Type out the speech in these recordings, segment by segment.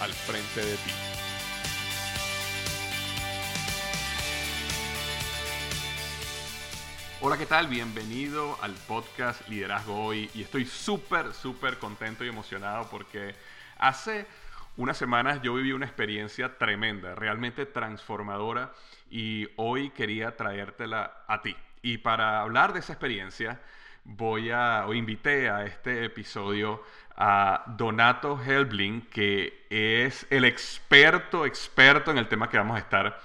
al frente de ti. Hola, ¿qué tal? Bienvenido al podcast Liderazgo Hoy y estoy súper, súper contento y emocionado porque hace unas semanas yo viví una experiencia tremenda, realmente transformadora y hoy quería traértela a ti. Y para hablar de esa experiencia, voy a, o invité a este episodio a Donato Helbling, que es el experto, experto en el tema que vamos a estar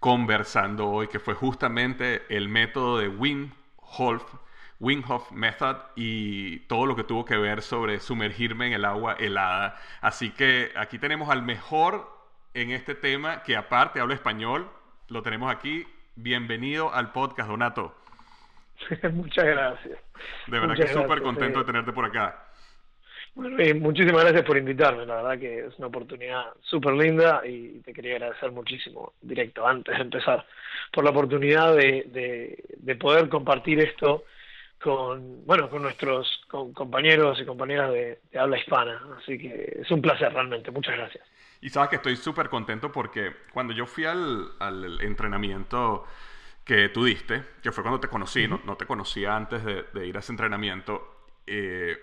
conversando hoy, que fue justamente el método de Wim Hof, Wim Hof Method y todo lo que tuvo que ver sobre sumergirme en el agua helada. Así que aquí tenemos al mejor en este tema, que aparte habla español, lo tenemos aquí. Bienvenido al podcast, Donato. Muchas gracias. De verdad que súper contento de tenerte por acá. Bueno, muchísimas gracias por invitarme, la verdad que es una oportunidad súper linda y te quería agradecer muchísimo, directo, antes de empezar, por la oportunidad de, de, poder compartir esto con, bueno, con nuestros compañeros y compañeras de, habla hispana. Así que es un placer realmente, muchas gracias. Y sabes que estoy súper contento porque cuando yo fui al, al, entrenamiento que tú diste, que fue cuando te conocí, no, no, te conocía antes de, de ir a ese entrenamiento, eh,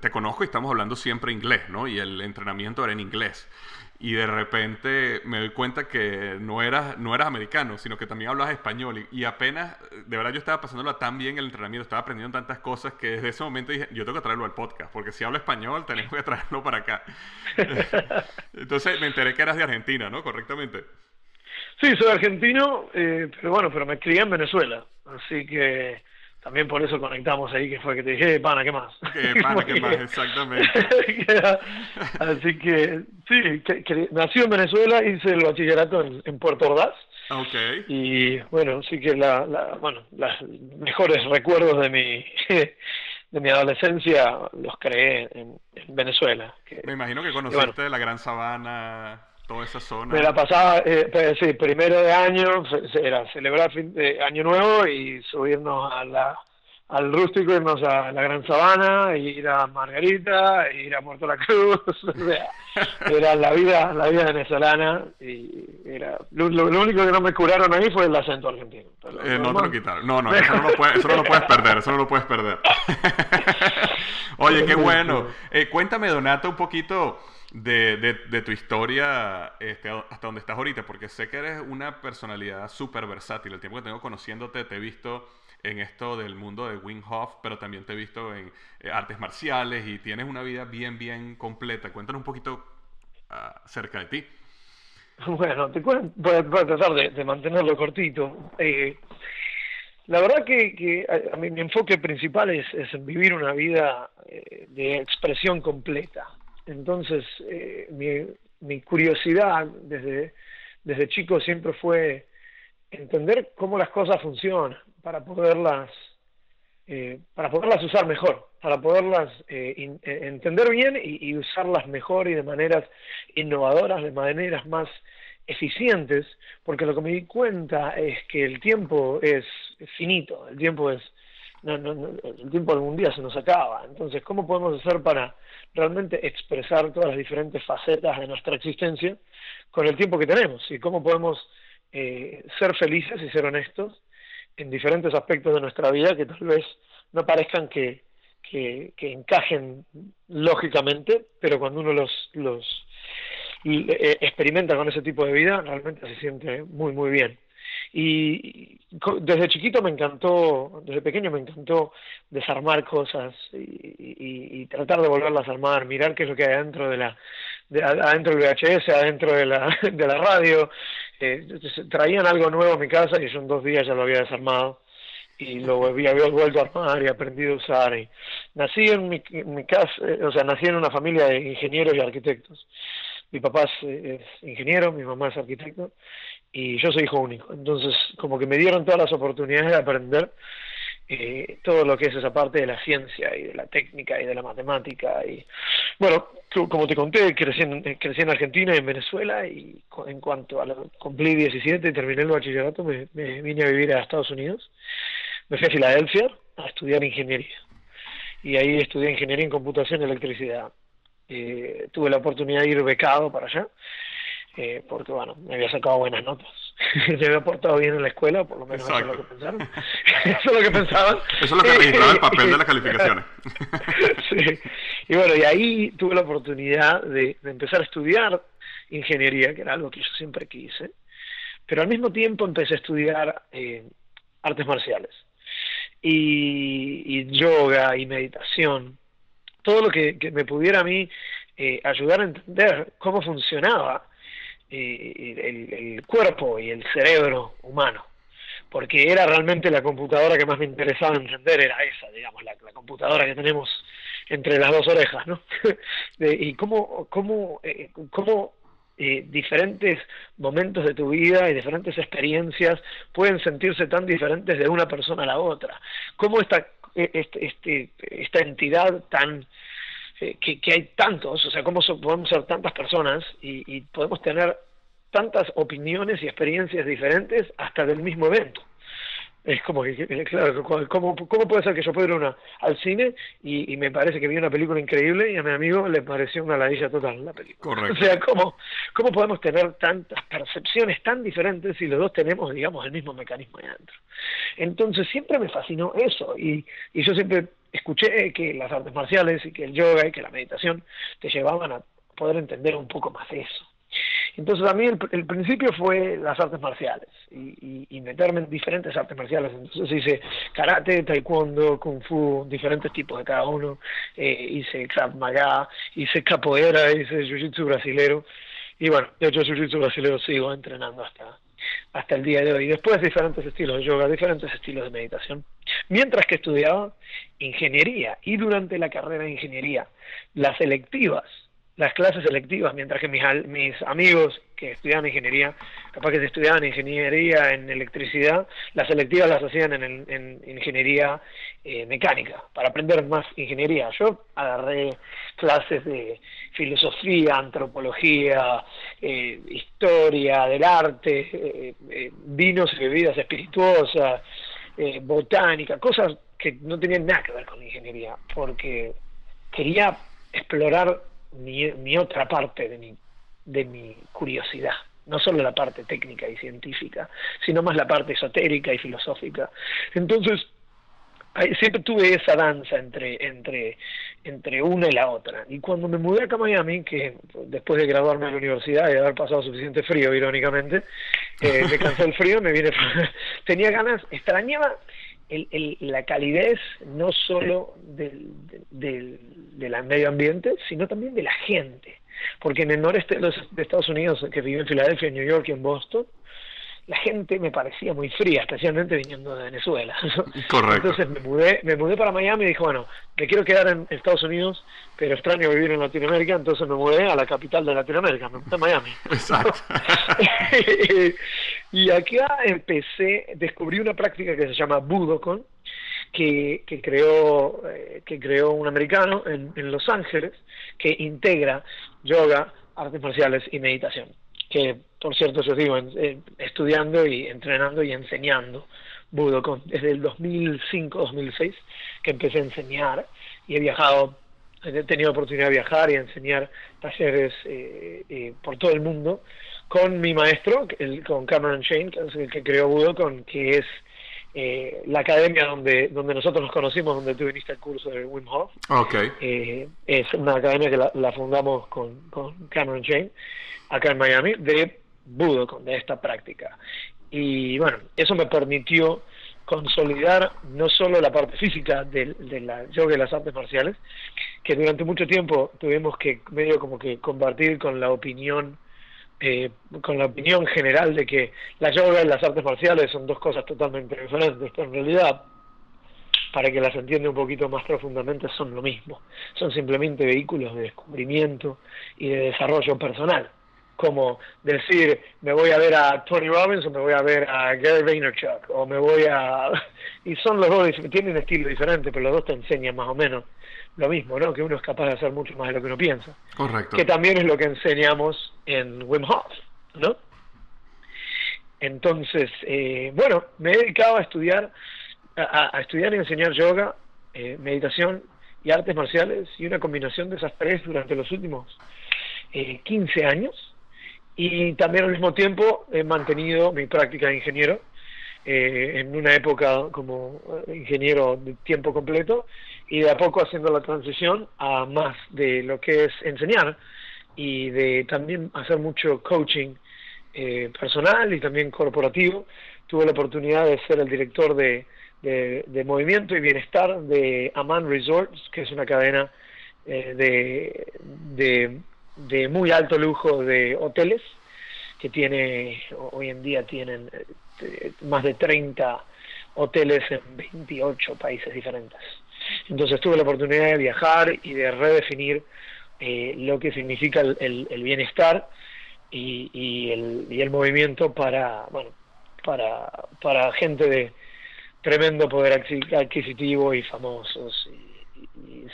te, conozco y estamos hablando siempre inglés, ¿no? Y el entrenamiento era en inglés. Y de repente me doy cuenta que no eras, no eras americano, sino que también hablas español. Y, apenas, de verdad yo estaba pasándolo tan bien el entrenamiento, estaba aprendiendo tantas cosas que desde ese momento dije, yo tengo que traerlo al podcast, porque si hablo español tenemos que traerlo para acá. Entonces me enteré que eras de Argentina, ¿no? Correctamente. Sí, soy argentino, eh, pero bueno, pero me crié en Venezuela. Así que también por eso conectamos ahí, que fue que te dije, pana, ¿qué más? ¿Qué pana, qué más? Exactamente. Así que, sí, que, nací en Venezuela, hice el bachillerato en, Puerto Ordaz. Okay. Y bueno, sí que la, la, bueno, los mejores recuerdos de mi, de mi adolescencia los creé en, Venezuela. Me imagino que conociste la Gran Sabana toda esa zona. Me la pasaba, eh, pues, sí, primero de año, era celebrar fin de Año Nuevo y subirnos a la, al rústico, irnos a la Gran Sabana, ir a Margarita, ir a Puerto La Cruz, era la vida, la vida venezolana y era lo, único que no me curaron ahí fue el acento argentino. Eh, no te lo quitaron. No, no, eso no, lo puedes, eso no lo puedes perder, eso no lo puedes perder. Oye, qué bueno. Eh, cuéntame, Donato, un poquito de, de, tu historia este, hasta donde estás ahorita, porque sé que eres una personalidad súper versátil. El tiempo que tengo conociéndote, te he visto en esto del mundo de Wing Hof, pero también te he visto en eh, artes marciales y tienes una vida bien, bien completa. Cuéntanos un poquito ah, acerca de ti. Bueno, te voy a, tratar de, mantenerlo cortito. Eh, la verdad que, a, mi enfoque principal es, es vivir una vida eh, de expresión completa. Entonces, eh, mi, mi, curiosidad desde, desde chico siempre fue entender cómo las cosas funcionan para poderlas, eh, para poderlas usar mejor, para poderlas eh, entender bien y, usarlas mejor y de maneras innovadoras, de maneras más eficientes, porque lo que me di cuenta es que el tiempo es, finito, el tiempo es no, no, el tiempo algún día se nos acaba. Entonces, ¿cómo podemos hacer para realmente expresar todas las diferentes facetas de nuestra existencia con el tiempo que tenemos? ¿Y cómo podemos eh, ser felices y ser honestos en diferentes aspectos de nuestra vida que tal vez no parezcan que, que, encajen lógicamente, pero cuando uno los, los eh, experimenta con ese tipo de vida, realmente se siente muy, muy bien. Y desde chiquito me encantó, desde pequeño me encantó desarmar cosas y, tratar de volverlas a armar, mirar qué es lo que hay adentro de la, adentro del VHS, adentro de la, de la radio. Eh, traían algo nuevo a mi casa y yo en dos días ya lo había desarmado y lo había, vuelto a armar y aprendido a usar. Y nací en mi, mi casa, eh, o sea, nací en una familia de ingenieros y arquitectos. Mi papá es ingeniero, mi mamá es arquitecto y yo soy hijo único. Entonces, como que me dieron todas las oportunidades de aprender eh, todo lo que es esa parte de la ciencia y de la técnica y de la matemática. Y bueno, como te conté, crecí en, crecí en Argentina y en Venezuela y en cuanto a lo, cumplí 17 y terminé el bachillerato, me, me vine a vivir a Estados Unidos. Me fui a Filadelfia a estudiar ingeniería. Y ahí estudié ingeniería en computación y electricidad. Eh, tuve la oportunidad de ir becado para allá eh, porque bueno, me había sacado buenas notas. me había portado bien en la escuela, por lo menos eso es lo que pensaron. eso es lo que pensaban. Eso es lo que registraba el papel de las calificaciones. sí. Y bueno, y ahí tuve la oportunidad de, empezar a estudiar ingeniería, que era algo que yo siempre quise, pero al mismo tiempo empecé a estudiar eh, artes marciales y, y, yoga y meditación, todo lo que, que me pudiera a mí eh, ayudar a entender cómo funcionaba el, el, cuerpo y el cerebro humano, porque era realmente la computadora que más me interesaba entender, era esa, digamos, la, computadora que tenemos entre las dos orejas, ¿no? y cómo, cómo, eh, cómo eh, diferentes momentos de tu vida y diferentes experiencias pueden sentirse tan diferentes de una persona a la otra. Cómo esta, e, este, este, esta entidad tan eh, que, que, hay tantos, o sea, cómo podemos ser tantas personas y, y, podemos tener tantas opiniones y experiencias diferentes hasta del mismo evento. Es como que, claro, ¿cómo, ¿cómo puede ser que yo pueda ir una, al cine y, y, me parece que vi una película increíble y a mi amigo le pareció una ladilla total la película? Correcto. O sea, ¿cómo, ¿cómo podemos tener tantas percepciones tan diferentes si los dos tenemos, digamos, el mismo mecanismo ahí adentro? Entonces siempre me fascinó eso y, y yo siempre escuché que las artes marciales y que el yoga y que la meditación te llevaban a poder entender un poco más eso. Entonces a mí el, principio fue las artes marciales y, y, meterme en diferentes artes marciales. Entonces hice karate, taekwondo, kung fu, diferentes tipos de cada uno. Eh, hice krav hice capoeira, hice jiu-jitsu brasilero. Y bueno, de hecho jiu-jitsu brasilero sigo entrenando hasta, hasta el día de hoy. Después diferentes estilos de yoga, diferentes estilos de meditación. Mientras que estudiaba ingeniería y durante la carrera de ingeniería, las selectivas las clases selectivas, mientras que mis, mis amigos que estudiaban ingeniería, capaz que estudiaban ingeniería en electricidad, las selectivas las hacían en, en ingeniería eh, mecánica, para aprender más ingeniería. Yo agarré clases de filosofía, antropología, eh, historia del arte, eh, vinos y bebidas espirituosas, botánica, cosas que no tenían nada que ver con ingeniería, porque quería explorar mi, mi otra parte de mi, de mi curiosidad no solo la parte técnica y científica, sino más la parte esotérica y filosófica. Entonces, siempre tuve esa danza entre, entre, entre una y la otra. Y cuando me mudé acá a Miami, que después de graduarme en la universidad y haber pasado suficiente frío, irónicamente, eh, me cansé el frío, me vine, tenía ganas, extrañaba el, el, la calidez no solo del, del, del, medio ambiente, sino también de la gente. Porque en el noreste de, los, de Estados Unidos, que vive en Filadelfia, en New York y en Boston, la gente me parecía muy fría, especialmente viniendo de Venezuela. Correcto. Entonces me mudé, me mudé para Miami y dije, bueno, me quiero quedar en Estados Unidos, pero extraño vivir en Latinoamérica, entonces me mudé a la capital de Latinoamérica, me mudé a Miami. Exacto. y acá empecé, descubrí una práctica que se llama Budokon, que, que creó eh, que creó un americano en, en Los Ángeles, que integra yoga, artes marciales y meditación que por cierto yo sigo estudiando y entrenando y enseñando Budokan desde el 2005-2006 que empecé a enseñar y he viajado, he tenido oportunidad de viajar y enseñar talleres eh, eh, por todo el mundo con mi maestro, el, con Cameron Shane, que es el que creó Budokan, que es eh, la academia donde, donde nosotros nos conocimos, donde tú viniste al curso de Wim Hof. Okay. Eh, es una academia que la, fundamos con, con, Cameron Shane, acá en Miami, de Budokan, de esta práctica. Y bueno, eso me permitió consolidar no solo la parte física de, de la yoga y las artes marciales, que durante mucho tiempo tuvimos que medio como que compartir con la opinión eh, con la opinión general de que la yoga y las artes marciales son dos cosas totalmente diferentes, pero en realidad, para que las entienda un poquito más profundamente, son lo mismo. Son simplemente vehículos de descubrimiento y de desarrollo personal. Como decir, me voy a ver a Tony Robbins o me voy a ver a Gary Vaynerchuk, o me voy a... Y son los dos, tienen estilo diferente, pero los dos te enseñan más o menos lo mismo, ¿no? Que uno es capaz de hacer mucho más de lo que uno piensa. Correcto. Que también es lo que enseñamos en Wim Hof, ¿no? Entonces, eh, bueno, me he dedicado a estudiar, a, estudiar y enseñar yoga, eh, meditación y artes marciales y una combinación de esas tres durante los últimos eh, 15 años. Y también al mismo tiempo he mantenido mi práctica de ingeniero eh, en una época como ingeniero de tiempo completo y de a poco haciendo la transición a más de lo que es enseñar y de también hacer mucho coaching eh, personal y también corporativo. Tuve la oportunidad de ser el director de, de, movimiento y bienestar de Aman Resorts, que es una cadena eh, de, de, de muy alto lujo de hoteles que tiene hoy en día tienen eh, más de 30 hoteles en 28 países diferentes. Entonces tuve la oportunidad de viajar y de redefinir eh, lo que significa el, el, bienestar y, y, el, y el movimiento para, bueno, para, para gente de tremendo poder adquisitivo y famosos y,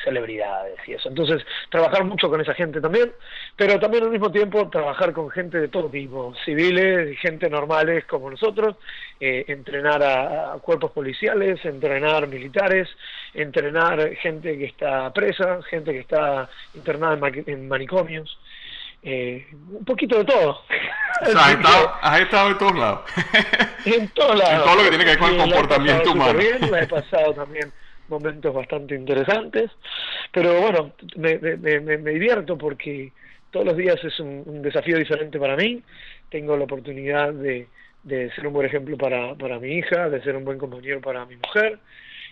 celebridades y eso. Entonces, trabajar mucho con esa gente también, pero también al mismo tiempo trabajar con gente de todo tipo, civiles, gente normales como nosotros, eh, entrenar a, cuerpos policiales, entrenar militares, entrenar gente que está presa, gente que está internada en, manicomios. Eh, un poquito de todo. has, estado, en todos lados. en todos lados. En todo lo que tiene que ver con el comportamiento humano. Bien, la he pasado también momentos bastante interesantes, pero bueno, me, me, me, divierto porque todos los días es un, desafío diferente para mí, tengo la oportunidad de, de ser un buen ejemplo para, para mi hija, de ser un buen compañero para mi mujer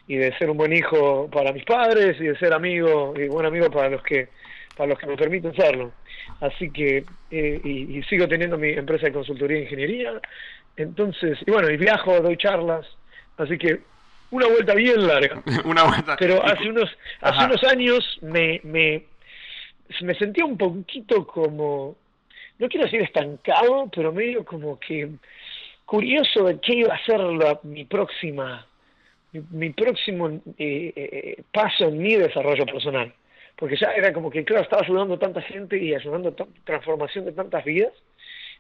y de ser un buen hijo para mis padres y de ser amigo y buen amigo para los que para los que me permiten serlo. Así que, eh, y, y, sigo teniendo mi empresa de consultoría e ingeniería, entonces, y bueno, y viajo, doy charlas, así que una vuelta bien larga. una vuelta. Pero hace unos, hace unos años me, me, me sentía un poquito como, no quiero decir estancado, pero medio como que curioso de qué iba a ser la, mi próxima, mi, próximo eh, eh, paso en mi desarrollo personal. Porque ya era como que, claro, estaba ayudando a tanta gente y ayudando a transformación de tantas vidas.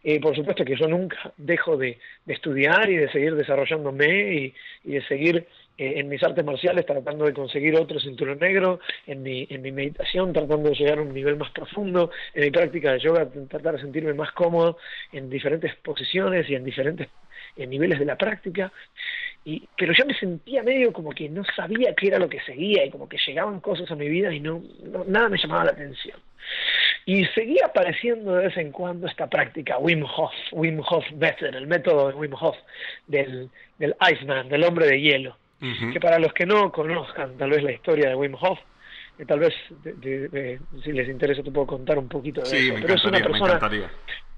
Eh, por supuesto que yo nunca dejo de, de, estudiar y de seguir desarrollándome y, y de seguir en mis artes marciales tratando de conseguir otro cinturón negro, en mi, en mi meditación tratando de llegar a un nivel más profundo, en mi práctica de yoga tratar de sentirme más cómodo en diferentes posiciones y en diferentes niveles de la práctica. Y, pero yo me sentía medio como que no sabía qué era lo que seguía y como que llegaban cosas a mi vida y no, nada me llamaba la atención. Y seguía apareciendo de vez en cuando esta práctica Wim Hof, Wim Hof Method, el método de Wim Hof del, del Iceman, del hombre de hielo que para los que no conozcan tal vez la historia de Wim Hof, que tal vez si les interesa te puedo contar un poquito de eso. Pero es una persona,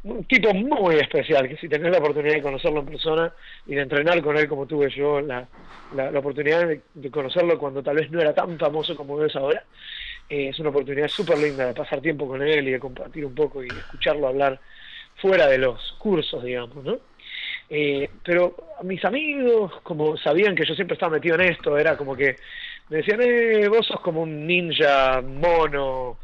un tipo muy especial, que si tenés la oportunidad de conocerlo en persona y de entrenar con él como tuve yo la, la, oportunidad de, conocerlo cuando tal vez no era tan famoso como es ahora, eh, es una oportunidad súper linda de pasar tiempo con él y de compartir un poco y de escucharlo hablar fuera de los cursos, digamos, ¿no? Eh, pero mis amigos, como sabían que yo siempre estaba metido en esto, era como que me decían, eh, vos sos como un ninja, mono,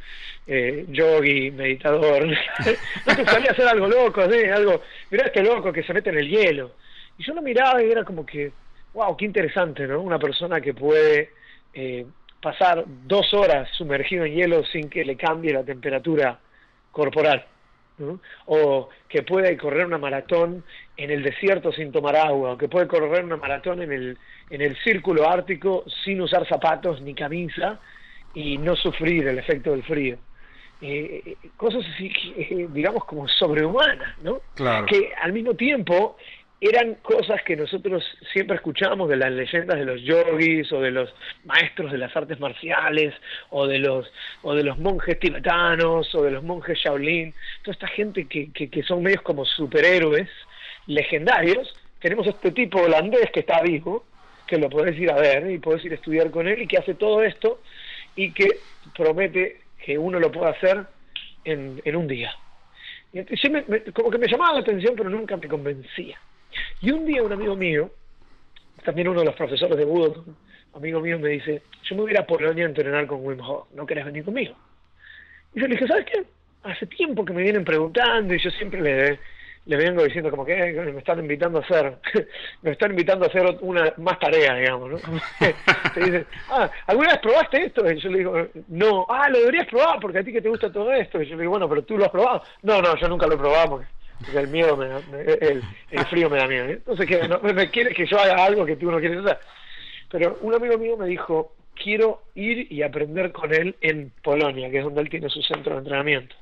eh, yogi, meditador. no te salía hacer algo loco, algo, mirá este loco que se mete en el hielo. Y yo lo miraba y era como que, wow, qué interesante, ¿no? Una persona que puede eh, pasar dos horas sumergido en hielo sin que le cambie la temperatura corporal. O que puede correr una maratón en el desierto sin tomar agua, o que puede correr una maratón en el, en el círculo ártico sin usar zapatos ni camisa y no sufrir el efecto del frío. Eh, eh, cosas así, digamos, como sobrehumanas, ¿no? Que al mismo tiempo eran cosas que nosotros siempre escuchamos de las leyendas de los yogis o de los maestros de las artes marciales o de los o de los monjes tibetanos o de los monjes Shaolin, toda esta gente que, que, son medios como superhéroes legendarios. Tenemos este tipo holandés que está vivo, que lo podés ir a ver y podés ir a estudiar con él y que hace todo esto y que promete que uno lo pueda hacer en, en un día. Y como que me llamaba la atención, pero nunca me convencía. Y un día un amigo mío, también uno de los profesores de Budo, amigo mío, me dice, yo me voy a ir a entrenar con Wim Hof, ¿no querés venir conmigo? Y yo le dije, ¿sabes qué? Hace tiempo que me vienen preguntando y yo siempre le, vengo diciendo como que eh, me están invitando a hacer, me están invitando a hacer una más tarea, digamos, ¿no? te dicen, ah, ¿alguna vez probaste esto? Y yo le digo, no, ah, lo deberías probar porque a ti que te gusta todo esto. Y yo le digo, bueno, pero tú lo has probado. No, no, yo nunca lo he probado porque el miedo, me, el, el, frío me da miedo. ¿eh? Entonces, que no, me quiere que yo haga algo que tú no quieres hacer. Pero un amigo mío me dijo, quiero ir y aprender con él en Polonia, que es donde él tiene su centro de entrenamiento.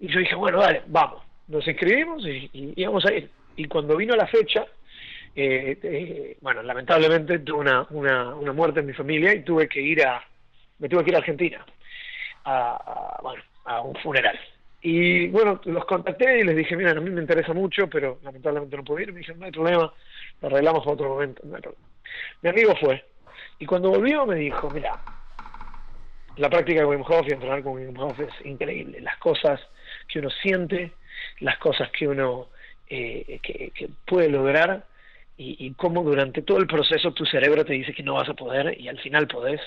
Y yo dije, bueno, dale, vamos. Nos inscribimos y, y íbamos a ir. Y cuando vino la fecha, eh, eh, bueno, lamentablemente tuve una, una, muerte en mi familia y tuve que ir a, me tuve que ir a Argentina, a bueno, a un funeral. Y bueno, los contacté y les dije, mira, a mí me interesa mucho, pero lamentablemente no puedo ir. Me dijeron, no hay problema, lo arreglamos para otro momento. Mi amigo fue. Y cuando volvió me dijo, mira, la práctica de Wim Hof y entrenar con Wim Hof es increíble. Las cosas que uno siente, las cosas que uno eh, que, puede lograr y, y cómo durante todo el proceso tu cerebro te dice que no vas a poder y al final podés.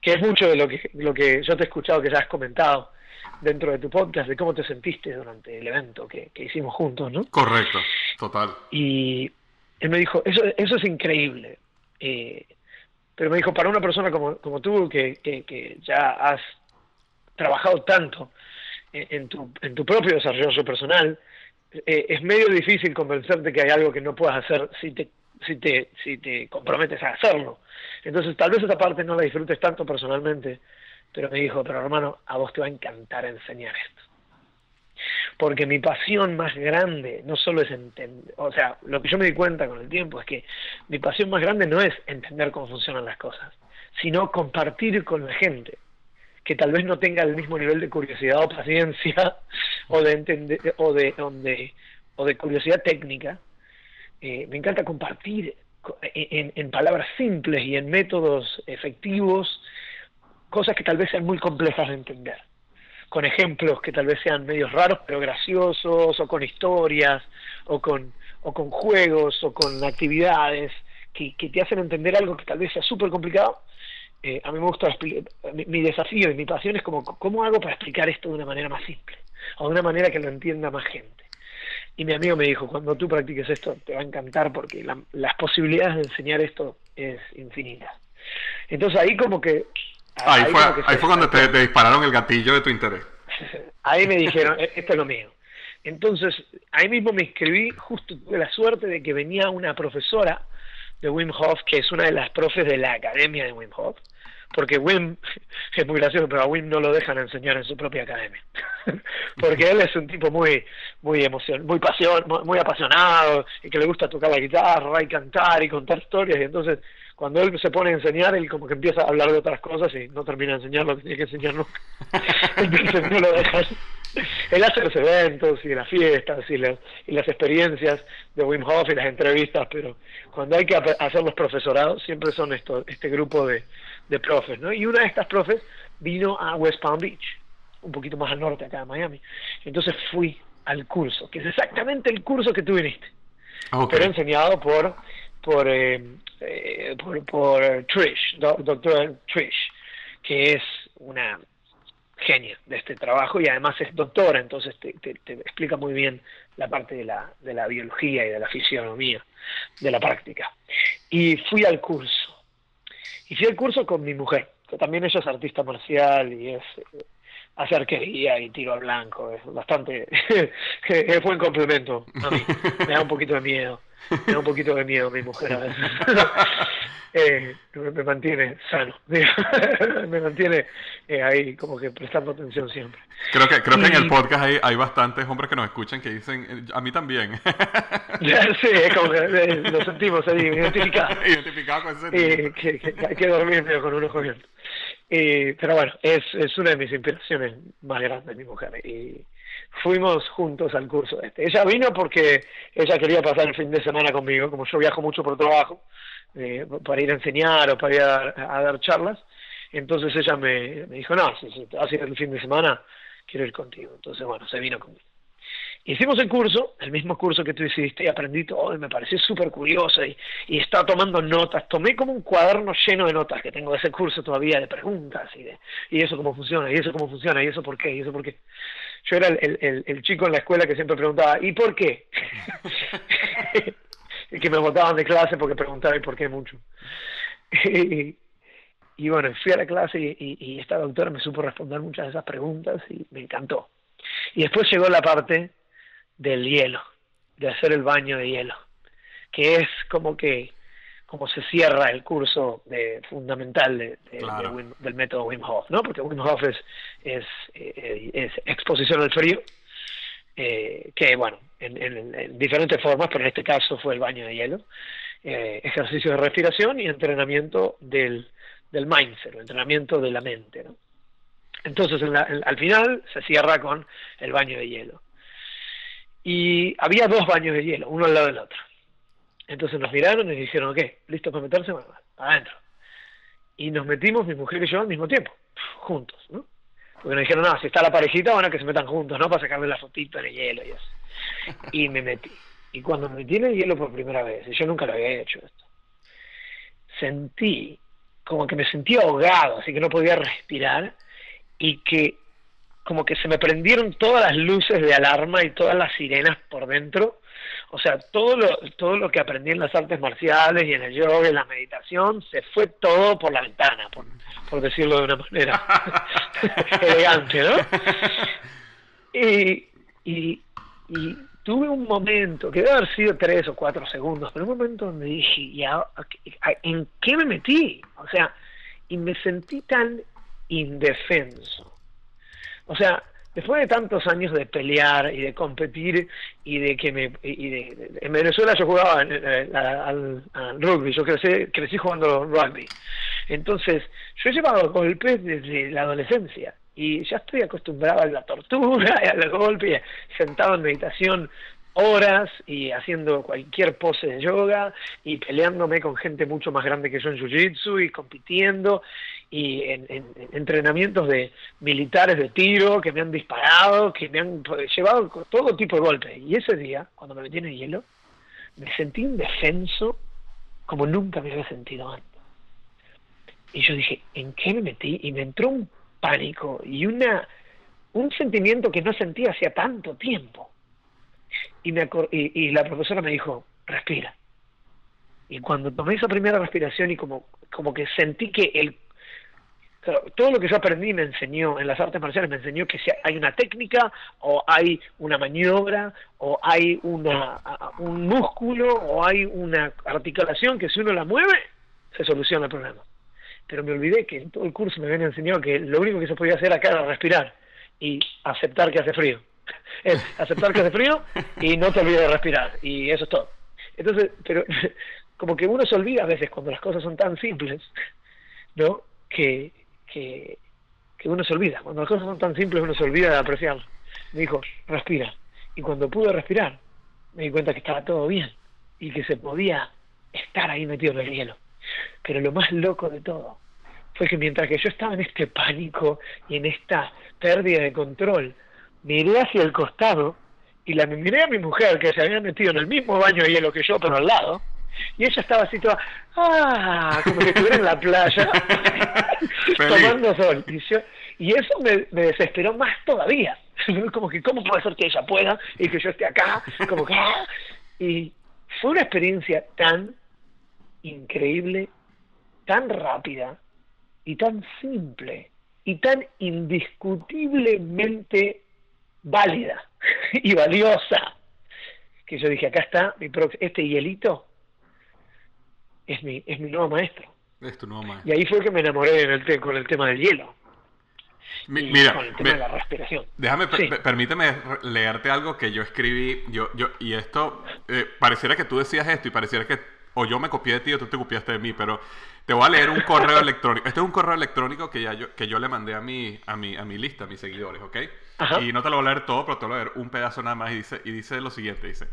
Que es mucho de lo que, lo que yo te he escuchado que ya has comentado dentro de tu podcast de cómo te sentiste durante el evento que, hicimos juntos, ¿no? Correcto, total. Y él me dijo, eso, eso es increíble. Eh, pero me dijo, para una persona como, como tú, que, que, ya has trabajado tanto en, tu, en tu propio desarrollo personal, eh, es medio difícil convencerte que hay algo que no puedas hacer si te, si te, si te comprometes a hacerlo. Entonces, tal vez esa parte no la disfrutes tanto personalmente, pero me dijo, pero hermano, a vos te va a encantar enseñar esto. Porque mi pasión más grande no solo es entender, o sea, lo que yo me di cuenta con el tiempo es que mi pasión más grande no es entender cómo funcionan las cosas, sino compartir con la gente que tal vez no tenga el mismo nivel de curiosidad o paciencia o de entender o de, o de, curiosidad técnica. Eh, me encanta compartir en, en palabras simples y en métodos efectivos cosas que tal vez sean muy complejas de entender, con ejemplos que tal vez sean medios raros pero graciosos, o con historias, o con, o con juegos, o con actividades que, que te hacen entender algo que tal vez sea súper complicado. Eh, a mí me gusta mi, desafío y mi pasión es como cómo hago para explicar esto de una manera más simple o de una manera que lo entienda más gente. Y mi amigo me dijo, cuando tú practiques esto te va a encantar porque las posibilidades de enseñar esto es infinita. Entonces ahí como que Ahí, fue, ahí fue cuando te, dispararon el gatillo de tu interés. Ahí me dijeron, e-, esto es lo mío. Entonces, ahí mismo me inscribí, justo tuve la suerte de que venía una profesora de Wim Hof, que es una de las profes de la academia de Wim Hof, porque Wim, es muy gracioso, pero a Wim no lo dejan enseñar en su propia academia. porque él es un tipo muy, muy emocion, muy pasión, muy apasionado, y que le gusta tocar la guitarra y cantar y contar historias, y entonces cuando él se pone a enseñar, él como que empieza a hablar de otras cosas y no termina de enseñar lo que tiene que enseñar nunca. Entonces no lo dejan. Él hace los eventos y las fiestas y, las, y las experiencias de Wim Hof y las entrevistas, pero cuando hay que hacer los profesorados, siempre son esto, este grupo de, de profes, ¿no? Y una de estas profes vino a West Palm Beach, un poquito más al norte acá de Miami. Entonces fui al curso, que es exactamente el curso que tú viniste, pero enseñado por por eh, eh, por, Trish, doctor Trish, que es una genia de este trabajo y además es doctora, entonces te, te, explica muy bien la parte de la, de la biología y de la fisionomía, de la práctica. Y fui al curso. Y fui al curso con mi mujer, que también ella es artista marcial y es hace arquería y tiro al blanco, es bastante, es buen complemento a mí, me da un poquito de miedo, me da un poquito de miedo mi mujer a veces. eh, me mantiene sano, me mantiene eh, ahí como que prestando atención siempre. Creo que creo que en el podcast hay, hay bastantes hombres que nos escuchan que dicen, eh, a mí también. sí, es como que eh, lo sentimos ahí, identificado. identificado con ese que, que, hay que dormir con un ojo abierto. Pero bueno, es, es una de mis inspiraciones más grandes, mi mujer. Y fuimos juntos al curso este. Ella vino porque ella quería pasar el fin de semana conmigo, como yo viajo mucho por trabajo eh, para ir a enseñar o para ir a, dar charlas. Entonces ella me, dijo, no, si, te vas a ir el fin de semana, quiero ir contigo. Entonces, bueno, se vino conmigo. Hicimos el curso, el mismo curso que tú hiciste, y aprendí todo, y me pareció súper curioso, y, y estaba tomando notas. Tomé como un cuaderno lleno de notas que tengo de ese curso todavía, de preguntas, y de, y eso cómo funciona, y eso cómo funciona, y eso por qué, y eso por qué. Yo era el, el, el chico en la escuela que siempre preguntaba, ¿y por qué? y que me botaban de clase porque preguntaba y por qué mucho. y, bueno, fui a la clase y, esta doctora me supo responder muchas de esas preguntas y me encantó. Y después llegó la parte del hielo, de hacer el baño de hielo, que es como que como se cierra el curso de, fundamental de, del método Wim Hof, ¿no? Porque Wim Hof es, es, eh, es exposición al frío, eh, que bueno, en, diferentes formas, pero en este caso fue el baño de hielo, eh, ejercicio de respiración y entrenamiento del, del mindset, entrenamiento de la mente. ¿no? Entonces al final se cierra con el baño de hielo. Y había dos baños de hielo, uno al lado del otro. Entonces nos miraron y dijeron, ok, listo para meterse, bueno, adentro. Y nos metimos, mi mujer y yo, al mismo tiempo, juntos, ¿no? Porque nos dijeron, no, si está la parejita, bueno, que se metan juntos, ¿no? Para sacarle la fotito en el hielo y eso. Y me metí. Y cuando me metí en el hielo por primera vez, y yo nunca lo había hecho esto, sentí como que me sentía ahogado, así que no podía respirar, y que como que se me prendieron todas las luces de alarma y todas las sirenas por dentro. O sea, todo lo, todo lo que aprendí en las artes marciales y en el yoga, en la meditación, se fue todo por la ventana, por, por decirlo de una manera elegante, ¿no? Y, y, tuve un momento, que debe haber sido tres o cuatro segundos, pero un momento donde dije, ¿ya, ¿en qué me metí? O sea, y me sentí tan indefenso. O sea, después de tantos años de pelear y de competir y de que me y de, en Venezuela yo jugaba al, rugby yo crecí crecí jugando rugby. Entonces yo he llevado golpes desde la adolescencia y ya estoy acostumbrado a la tortura y al golpe sentado en meditación horas y haciendo cualquier pose de yoga y peleándome con gente mucho más grande que yo en jiu-jitsu y compitiendo y en, entrenamientos de militares de tiro que me han disparado, que me han llevado todo tipo de golpes. Y ese día, cuando me metí en el hielo, me sentí indefenso como nunca me había sentido antes. Y yo dije, ¿en qué me metí? Y me entró un pánico y una un sentimiento que no sentía hacía tanto tiempo y, me y, la profesora me dijo, respira. Y cuando tomé esa primera respiración y como, como que sentí que el todo lo que yo aprendí me enseñó en las artes marciales me enseñó que si hay una técnica o hay una maniobra o hay una un músculo o hay una articulación que si uno la mueve se soluciona el problema pero me olvidé que en todo el curso me habían enseñado que lo único que se podía hacer acá era respirar y aceptar que hace frío es aceptar que hace frío y no te olvides de respirar. Y eso es todo. Entonces, pero como que uno se olvida a veces cuando las cosas son tan simples, ¿no? Que, que, uno se olvida. Cuando las cosas son tan simples uno se olvida de apreciar. Me dijo, respira. Y cuando pude respirar, me di cuenta que estaba todo bien y que se podía estar ahí metido en el hielo. Pero lo más loco de todo fue que mientras que yo estaba en este pánico y en esta pérdida de control, miré hacia el costado y la miré a mi mujer que se había metido en el mismo baño de hielo que yo, pero al lado, Y ella estaba así toda, ah, como que estuviera en la playa, tomando sol. Y, yo, y eso me, me desesperó más todavía. como que, ¿cómo puede ser que ella pueda y que yo esté acá? Como que, ah. Y fue una experiencia tan increíble, tan rápida y tan simple y tan indiscutiblemente válida y valiosa que yo dije, acá está mi este hielito es mi, es mi nuevo maestro. Es tu nuevo maestro. Y ahí fue que me enamoré en el con el tema del hielo. mira, con el tema de la respiración. Déjame, permíteme leerte algo que yo escribí, yo, yo, y esto, eh, pareciera que tú decías esto y pareciera que o yo me copié de ti o tú te copiaste de mí, pero te voy a leer un correo electrónico. Este es un correo electrónico que, ya yo, que yo le mandé a mi, a, mi, a mi lista, a mis seguidores, ¿ok? Y no te lo voy a leer todo, pero te voy a leer un pedazo nada más y dice, y dice lo siguiente, dice,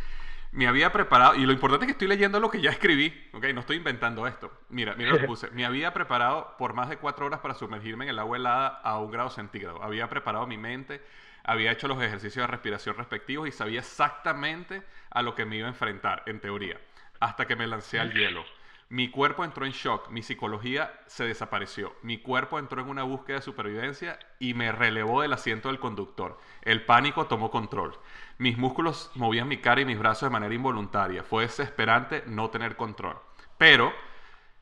me había preparado, y lo importante es que estoy leyendo lo que ya escribí, ¿ok? No estoy inventando esto. Mira, mira lo que puse. Me había preparado por más de cuatro horas para sumergirme en el agua helada a un grado centígrado. Había preparado mi mente, había hecho los ejercicios de respiración respectivos y sabía exactamente a lo que me iba a enfrentar, en teoría, hasta que me lancé al hielo. Mi cuerpo entró en shock, mi psicología se desapareció, mi cuerpo entró en una búsqueda de supervivencia y me relevó del asiento del conductor. El pánico tomó control. Mis músculos movían mi cara y mis brazos de manera involuntaria. Fue desesperante no tener control. Pero,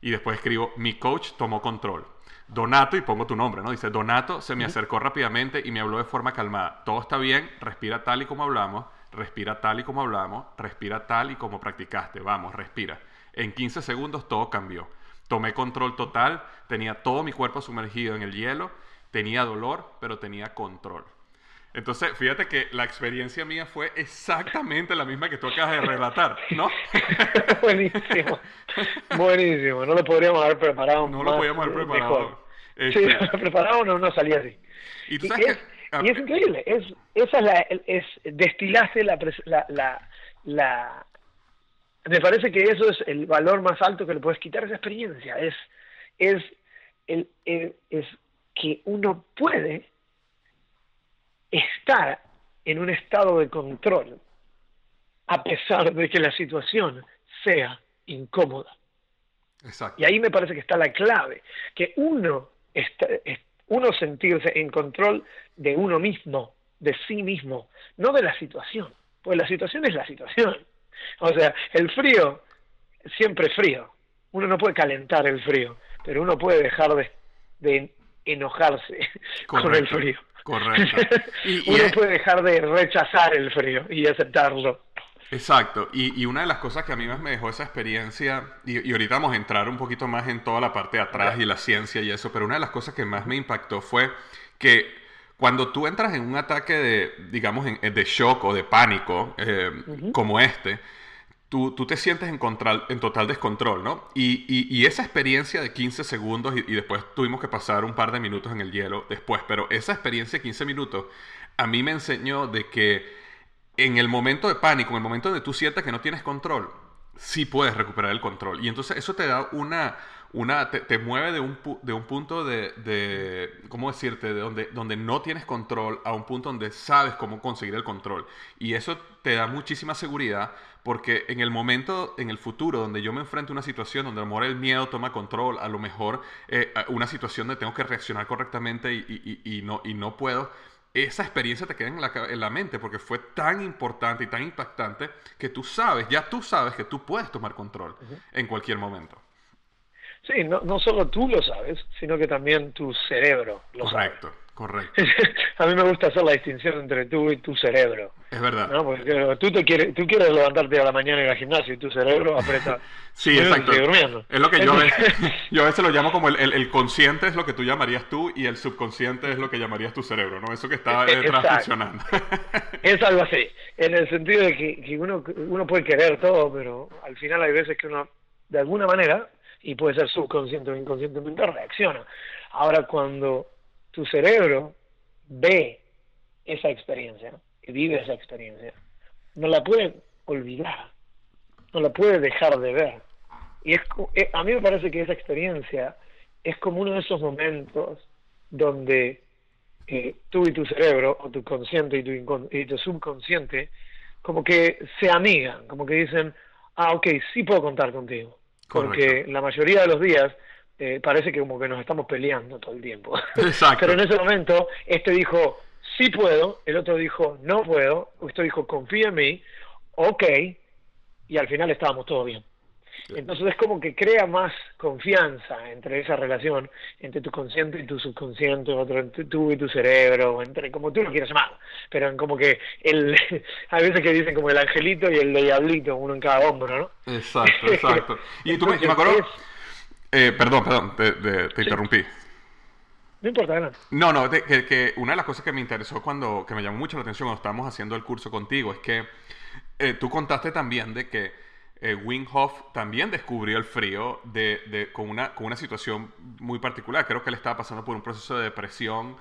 y después escribo, mi coach tomó control. Donato, y pongo tu nombre, ¿no? Dice, Donato se me acercó rápidamente y me habló de forma calmada. Todo está bien, respira tal y como hablamos, respira tal y como hablamos, respira tal y como practicaste. Vamos, respira. En 15 segundos todo cambió. Tomé control total, tenía todo mi cuerpo sumergido en el hielo, tenía dolor, pero tenía control. Entonces, fíjate que la experiencia mía fue exactamente la misma que tú acabas de relatar, ¿no? Buenísimo. Buenísimo. No lo podríamos haber preparado. No lo podíamos haber preparado. Sí, este preparado no, no salía así. Y, es, ah, increíble. Es, esa es la, es, destilaste la, la, la, me parece que eso es el valor más alto que le puedes quitar a esa experiencia. Es, es, el, es que uno puede estar en un estado de control a pesar de que la situación sea incómoda. Exacto. Y ahí me parece que está la clave, que uno, está, uno sentirse en control de uno mismo, de sí mismo, no de la situación, pues la situación es la situación. O sea, el frío siempre es frío. Uno no puede calentar el frío, pero uno puede dejar de, enojarse con el frío. Correcto. uno puede dejar de rechazar el frío y aceptarlo. Exacto, y, una de las cosas que a mí más me dejó esa experiencia, y, ahorita vamos a entrar un poquito más en toda la parte de atrás y la ciencia y eso, pero una de las cosas que más me impactó fue que cuando tú entras en un ataque de, digamos, de shock o de pánico eh, como este, tú, tú, te sientes en, en total descontrol, ¿no? Y, y, esa experiencia de 15 segundos y, después tuvimos que pasar un par de minutos en el hielo después, pero esa experiencia de 15 minutos a mí me enseñó de que en el momento de pánico, en el momento donde tú sientes que no tienes control, sí puedes recuperar el control. Y entonces eso te da una una, te, mueve de un, de un punto de, de, ¿cómo decirte?, de donde, donde no tienes control a un punto donde sabes cómo conseguir el control. Y eso te da muchísima seguridad porque en el momento, en el futuro, donde yo me enfrento a una situación donde a lo mejor el miedo toma control, a lo mejor eh, una situación donde tengo que reaccionar correctamente y, y, no, y no puedo, esa experiencia te queda en la, en la, mente porque fue tan importante y tan impactante que tú sabes, ya tú sabes que tú puedes tomar control en cualquier momento. Sí, no, no solo tú lo sabes, sino que también tu cerebro lo correcto, sabe. Correcto, A mí me gusta hacer la distinción entre tú y tu cerebro. Es verdad. ¿no? Porque tú, te quieres, tú quieres levantarte a la mañana en el gimnasio y tu cerebro aprieta. sí, exacto. Es lo que yo, yo a veces lo llamo como el, el, consciente es lo que tú llamarías tú y el subconsciente es lo que llamarías tu cerebro, ¿no? Eso que está eh, funcionando. es algo así, en el sentido de que, que uno, uno puede querer todo, pero al final hay veces que uno, de alguna manera, y puede ser subconsciente o inconscientemente, reacciona. Ahora, cuando tu cerebro ve esa experiencia y vive esa experiencia, no la puede olvidar, no la puede dejar de ver. Y es, eh, a mí me parece que esa experiencia es como uno de esos momentos donde eh, tú y tu cerebro, o tu consciente y tu, y tu subconsciente, como que se amigan, como que dicen, ah, ok, sí puedo contar contigo. Porque la mayoría de los días eh, parece que como que nos estamos peleando todo el tiempo. Exacto. Pero en ese momento, este dijo, sí puedo, el otro dijo, no puedo, usted dijo, confía en mí, ok, y al final estábamos todos bien. Entonces es como que crea más confianza entre esa relación, entre tu consciente y tu subconsciente, otro entre tú y tu cerebro, entre como tú lo quieras llamar, pero en como que el, hay veces que dicen como el angelito y el diablito, uno en cada hombro, ¿no? Exacto, exacto. Y tú me, acuerdo, eh, perdón, perdón, te, interrumpí. No importa, no. No, no, que, que, una de las cosas que me interesó cuando, que me llamó mucho la atención cuando estábamos haciendo el curso contigo, es que eh, tú contaste también de que eh, Wim Hof también descubrió el frío de, de, con, una, con una situación muy particular. Creo que él estaba pasando por un proceso de depresión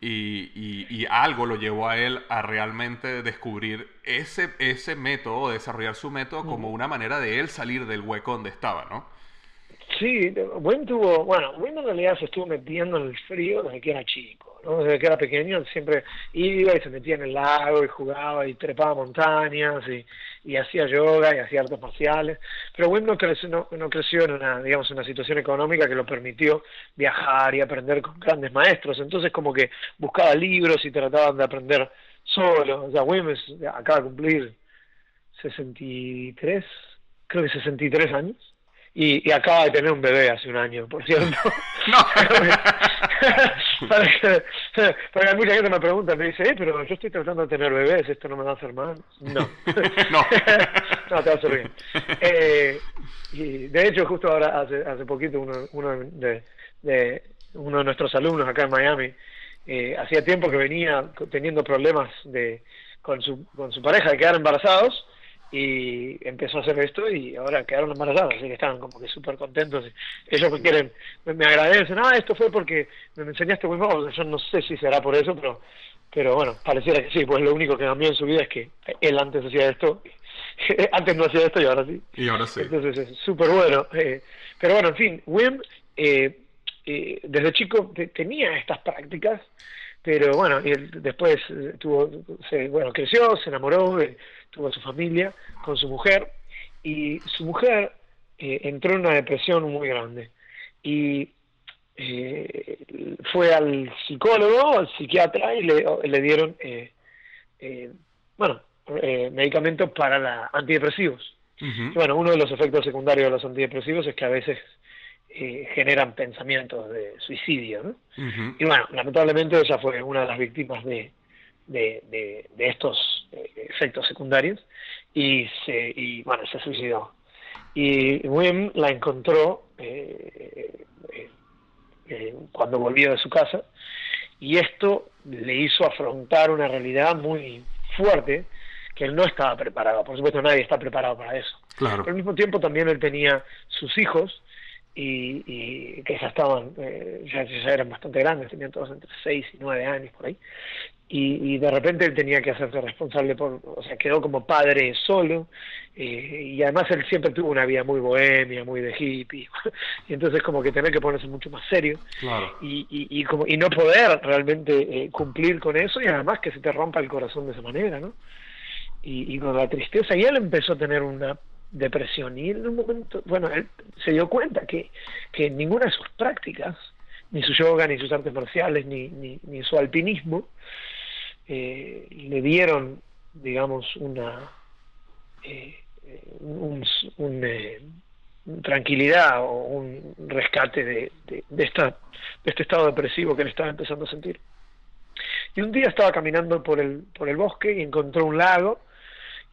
y, y, algo lo llevó a él a realmente descubrir ese, ese método, desarrollar su método como una manera de él salir del hueco donde estaba, ¿no? Sí, Wim tuvo, bueno, Wim en realidad se estuvo metiendo en el frío desde que era chico, ¿no? Desde que era pequeño siempre iba y se metía en el lago y jugaba y trepaba montañas y y hacía yoga y hacía artes marciales, pero Wim no creció, no, creció en una, digamos, una situación económica que lo permitió viajar y aprender con grandes maestros, entonces como que buscaba libros y trataban de aprender solo, o sea, Wim acaba de cumplir 63, creo que 63 años, y, acaba de tener un bebé hace un año, por cierto. No. porque mucha gente me pregunta, me dice, eh, pero yo estoy tratando de tener bebés, ¿esto no me va a hacer mal? No. no. no, te va a hacer bien. Eh, y de hecho, justo ahora, hace, hace poquito, uno, uno, de, de, uno de nuestros alumnos acá en Miami, eh, hacía tiempo que venía teniendo problemas de con su, con su pareja de quedar embarazados y empezó a hacer esto y ahora quedaron embarazadas, así que estaban como que súper contentos. Ellos me quieren, me, agradecen, ah, esto fue porque me enseñaste muy poco, yo no sé si será por eso, pero pero bueno, pareciera que sí, pues lo único que cambió en su vida es que él antes hacía esto, antes no hacía esto y ahora sí. Y ahora sí. Entonces es súper bueno. Eh, pero bueno, en fin, Wim eh, eh, desde chico tenía estas prácticas, pero bueno, y él después tuvo, se, bueno, creció, se enamoró, tuvo su familia con su mujer y su mujer eh, entró en una depresión muy grande y eh, fue al psicólogo, al psiquiatra y le, le dieron, eh, bueno, medicamentos para la, antidepresivos. y bueno, uno de los efectos secundarios de los antidepresivos es que a veces generan pensamientos de suicidio. ¿no? Y bueno, lamentablemente ella fue una de las víctimas de, de, de, estos eh, efectos secundarios y, se, y bueno, se suicidó. Y Wim la encontró eh, eh, cuando volvió de su casa y esto le hizo afrontar una realidad muy fuerte que él no estaba preparado. Por supuesto, nadie está preparado para eso. Claro. Pero al mismo tiempo también él tenía sus hijos y, y que ya estaban, ya, ya, eran bastante grandes, tenían todos entre 6 y 9 años por ahí, y, y, de repente él tenía que hacerse responsable por, o sea, quedó como padre solo eh, y además él siempre tuvo una vida muy bohemia, muy de hippie y entonces como que tener que ponerse mucho más serio y, y, y, como y no poder realmente eh, cumplir con eso y además que se te rompa el corazón de esa manera, ¿no? Y, y con la tristeza y él empezó a tener una depresión y en un momento, bueno, él se dio cuenta que, que ninguna de sus prácticas ni su yoga, ni sus artes marciales, ni, ni, ni su alpinismo, eh, le dieron, digamos, una eh, un, eh, tranquilidad o un rescate de, de, esta, de este estado depresivo que él estaba empezando a sentir. Y un día estaba caminando por el, por el bosque y encontró un lago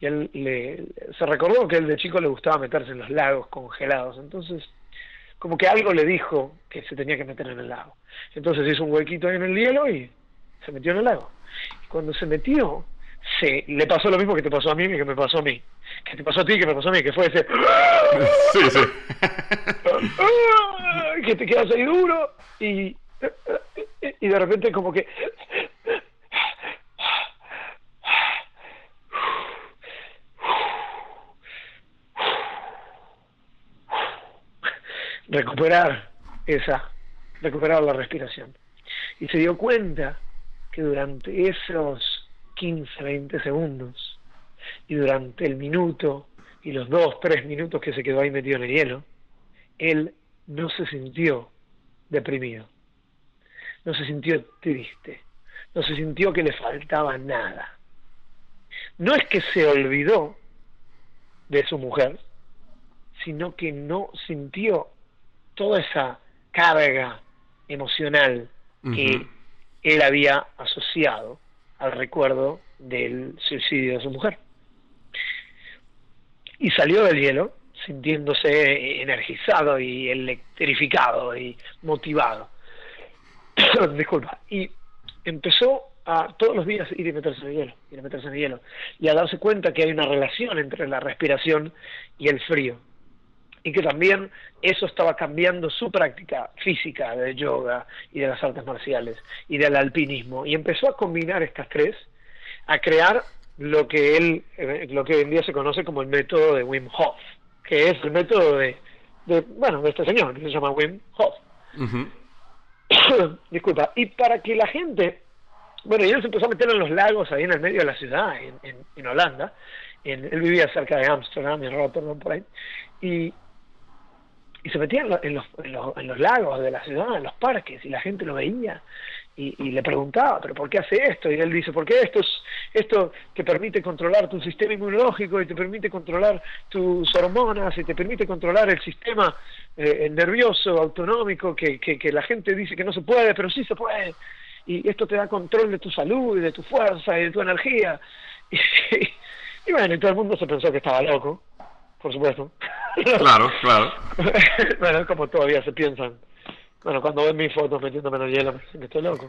y él le, se recordó que él de chico le gustaba meterse en los lagos congelados, entonces como que algo le dijo que se tenía que meter en el lago. Entonces hizo un huequito ahí en el hielo y se metió en el lago. Cuando se metió, se, le pasó lo mismo que te pasó a mí que me pasó a mí. Que te pasó a ti y que me pasó a mí, que fue ese... Sí, sí. que te quedas ahí duro y, y de repente como que... recuperar esa, recuperar la respiración. Y se dio cuenta que durante esos 15, 20 segundos y durante el minuto y los dos, tres minutos que se quedó ahí metido en el hielo, él no se sintió deprimido, no se sintió triste, no se sintió que le faltaba nada. No es que se olvidó de su mujer, sino que no sintió toda esa carga emocional que él había asociado al recuerdo del suicidio de su mujer. Y salió del hielo sintiéndose energizado y electrificado y motivado. Disculpa. Y empezó a todos los días ir y meterse en ir y meterse en el hielo, y a darse cuenta que hay una relación entre la respiración y el frío y que también eso estaba cambiando su práctica física de yoga y de las artes marciales y del alpinismo. Y empezó a combinar estas tres a crear lo que él eh, lo que hoy en día se conoce como el método de Wim Hof que es el método de, bueno de este señor que se llama Wim Hof. Disculpa. Y para que la gente bueno y él se empezó a meter en los lagos ahí en el medio de la ciudad en, en, Holanda. En, él vivía cerca de Amsterdam en Rotterdam por ahí. Y y se metía en, los, en, los, en, los, lagos de la ciudad, en los parques, y la gente lo veía y, le preguntaba, ¿pero por qué hace esto? Y él dice, porque esto, es, esto te permite controlar tu sistema inmunológico y te permite controlar tus hormonas y te permite controlar el sistema eh, nervioso autonómico que, que, que la gente dice que no se puede, pero sí se puede. Y esto te da control de tu salud y de tu fuerza y de tu energía. Y, y bueno, y todo el mundo se pensó que estaba loco por supuesto. Claro, claro. bueno, como todavía se piensan. Bueno, cuando ven mis fotos metiéndome en el hielo, me estoy loco.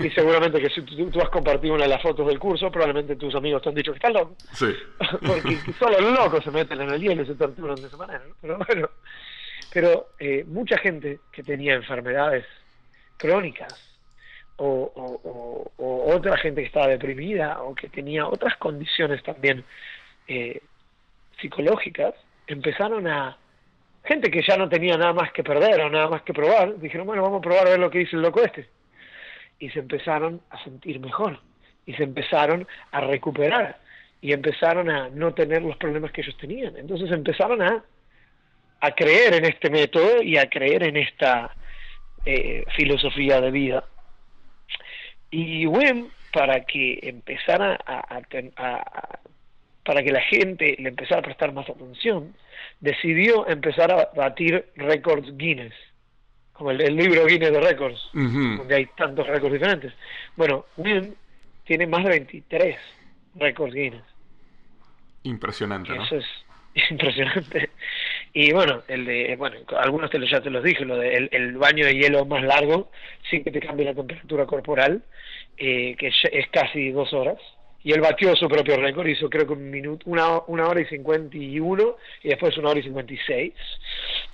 Y seguramente que si tú, has compartido una de las fotos del curso, probablemente tus amigos te han dicho que estás loco. Sí. Porque solo los locos se meten en el hielo y se torturan de esa manera. Pero bueno, pero eh, mucha gente que tenía enfermedades crónicas o, o, o, otra gente que estaba deprimida o que tenía otras condiciones también eh, psicológicas empezaron a gente que ya no tenía nada más que perder o nada más que probar, dijeron, bueno, vamos a probar a ver lo que dice el loco este. Y se empezaron a sentir mejor, y se empezaron a recuperar, y empezaron a no tener los problemas que ellos tenían. Entonces empezaron a, a creer en este método y a creer en esta eh, filosofía de vida. Y Wim, para que empezara a, a, para que la gente le empezara a prestar más atención, decidió empezar a batir récords Guinness, como el, libro Guinness de récords, donde hay tantos récords diferentes. Bueno, Wim tiene más de 23 récords Guinness. Impresionante, ¿no? Eso es impresionante. Y bueno, el de, bueno, algunos te lo, ya te los dije, lo de el, baño de hielo más largo, sin que te cambie la temperatura corporal, eh, que es casi dos horas y él batió su propio récord, hizo creo que un minuto, una, una hora y 51 y después una hora y 56.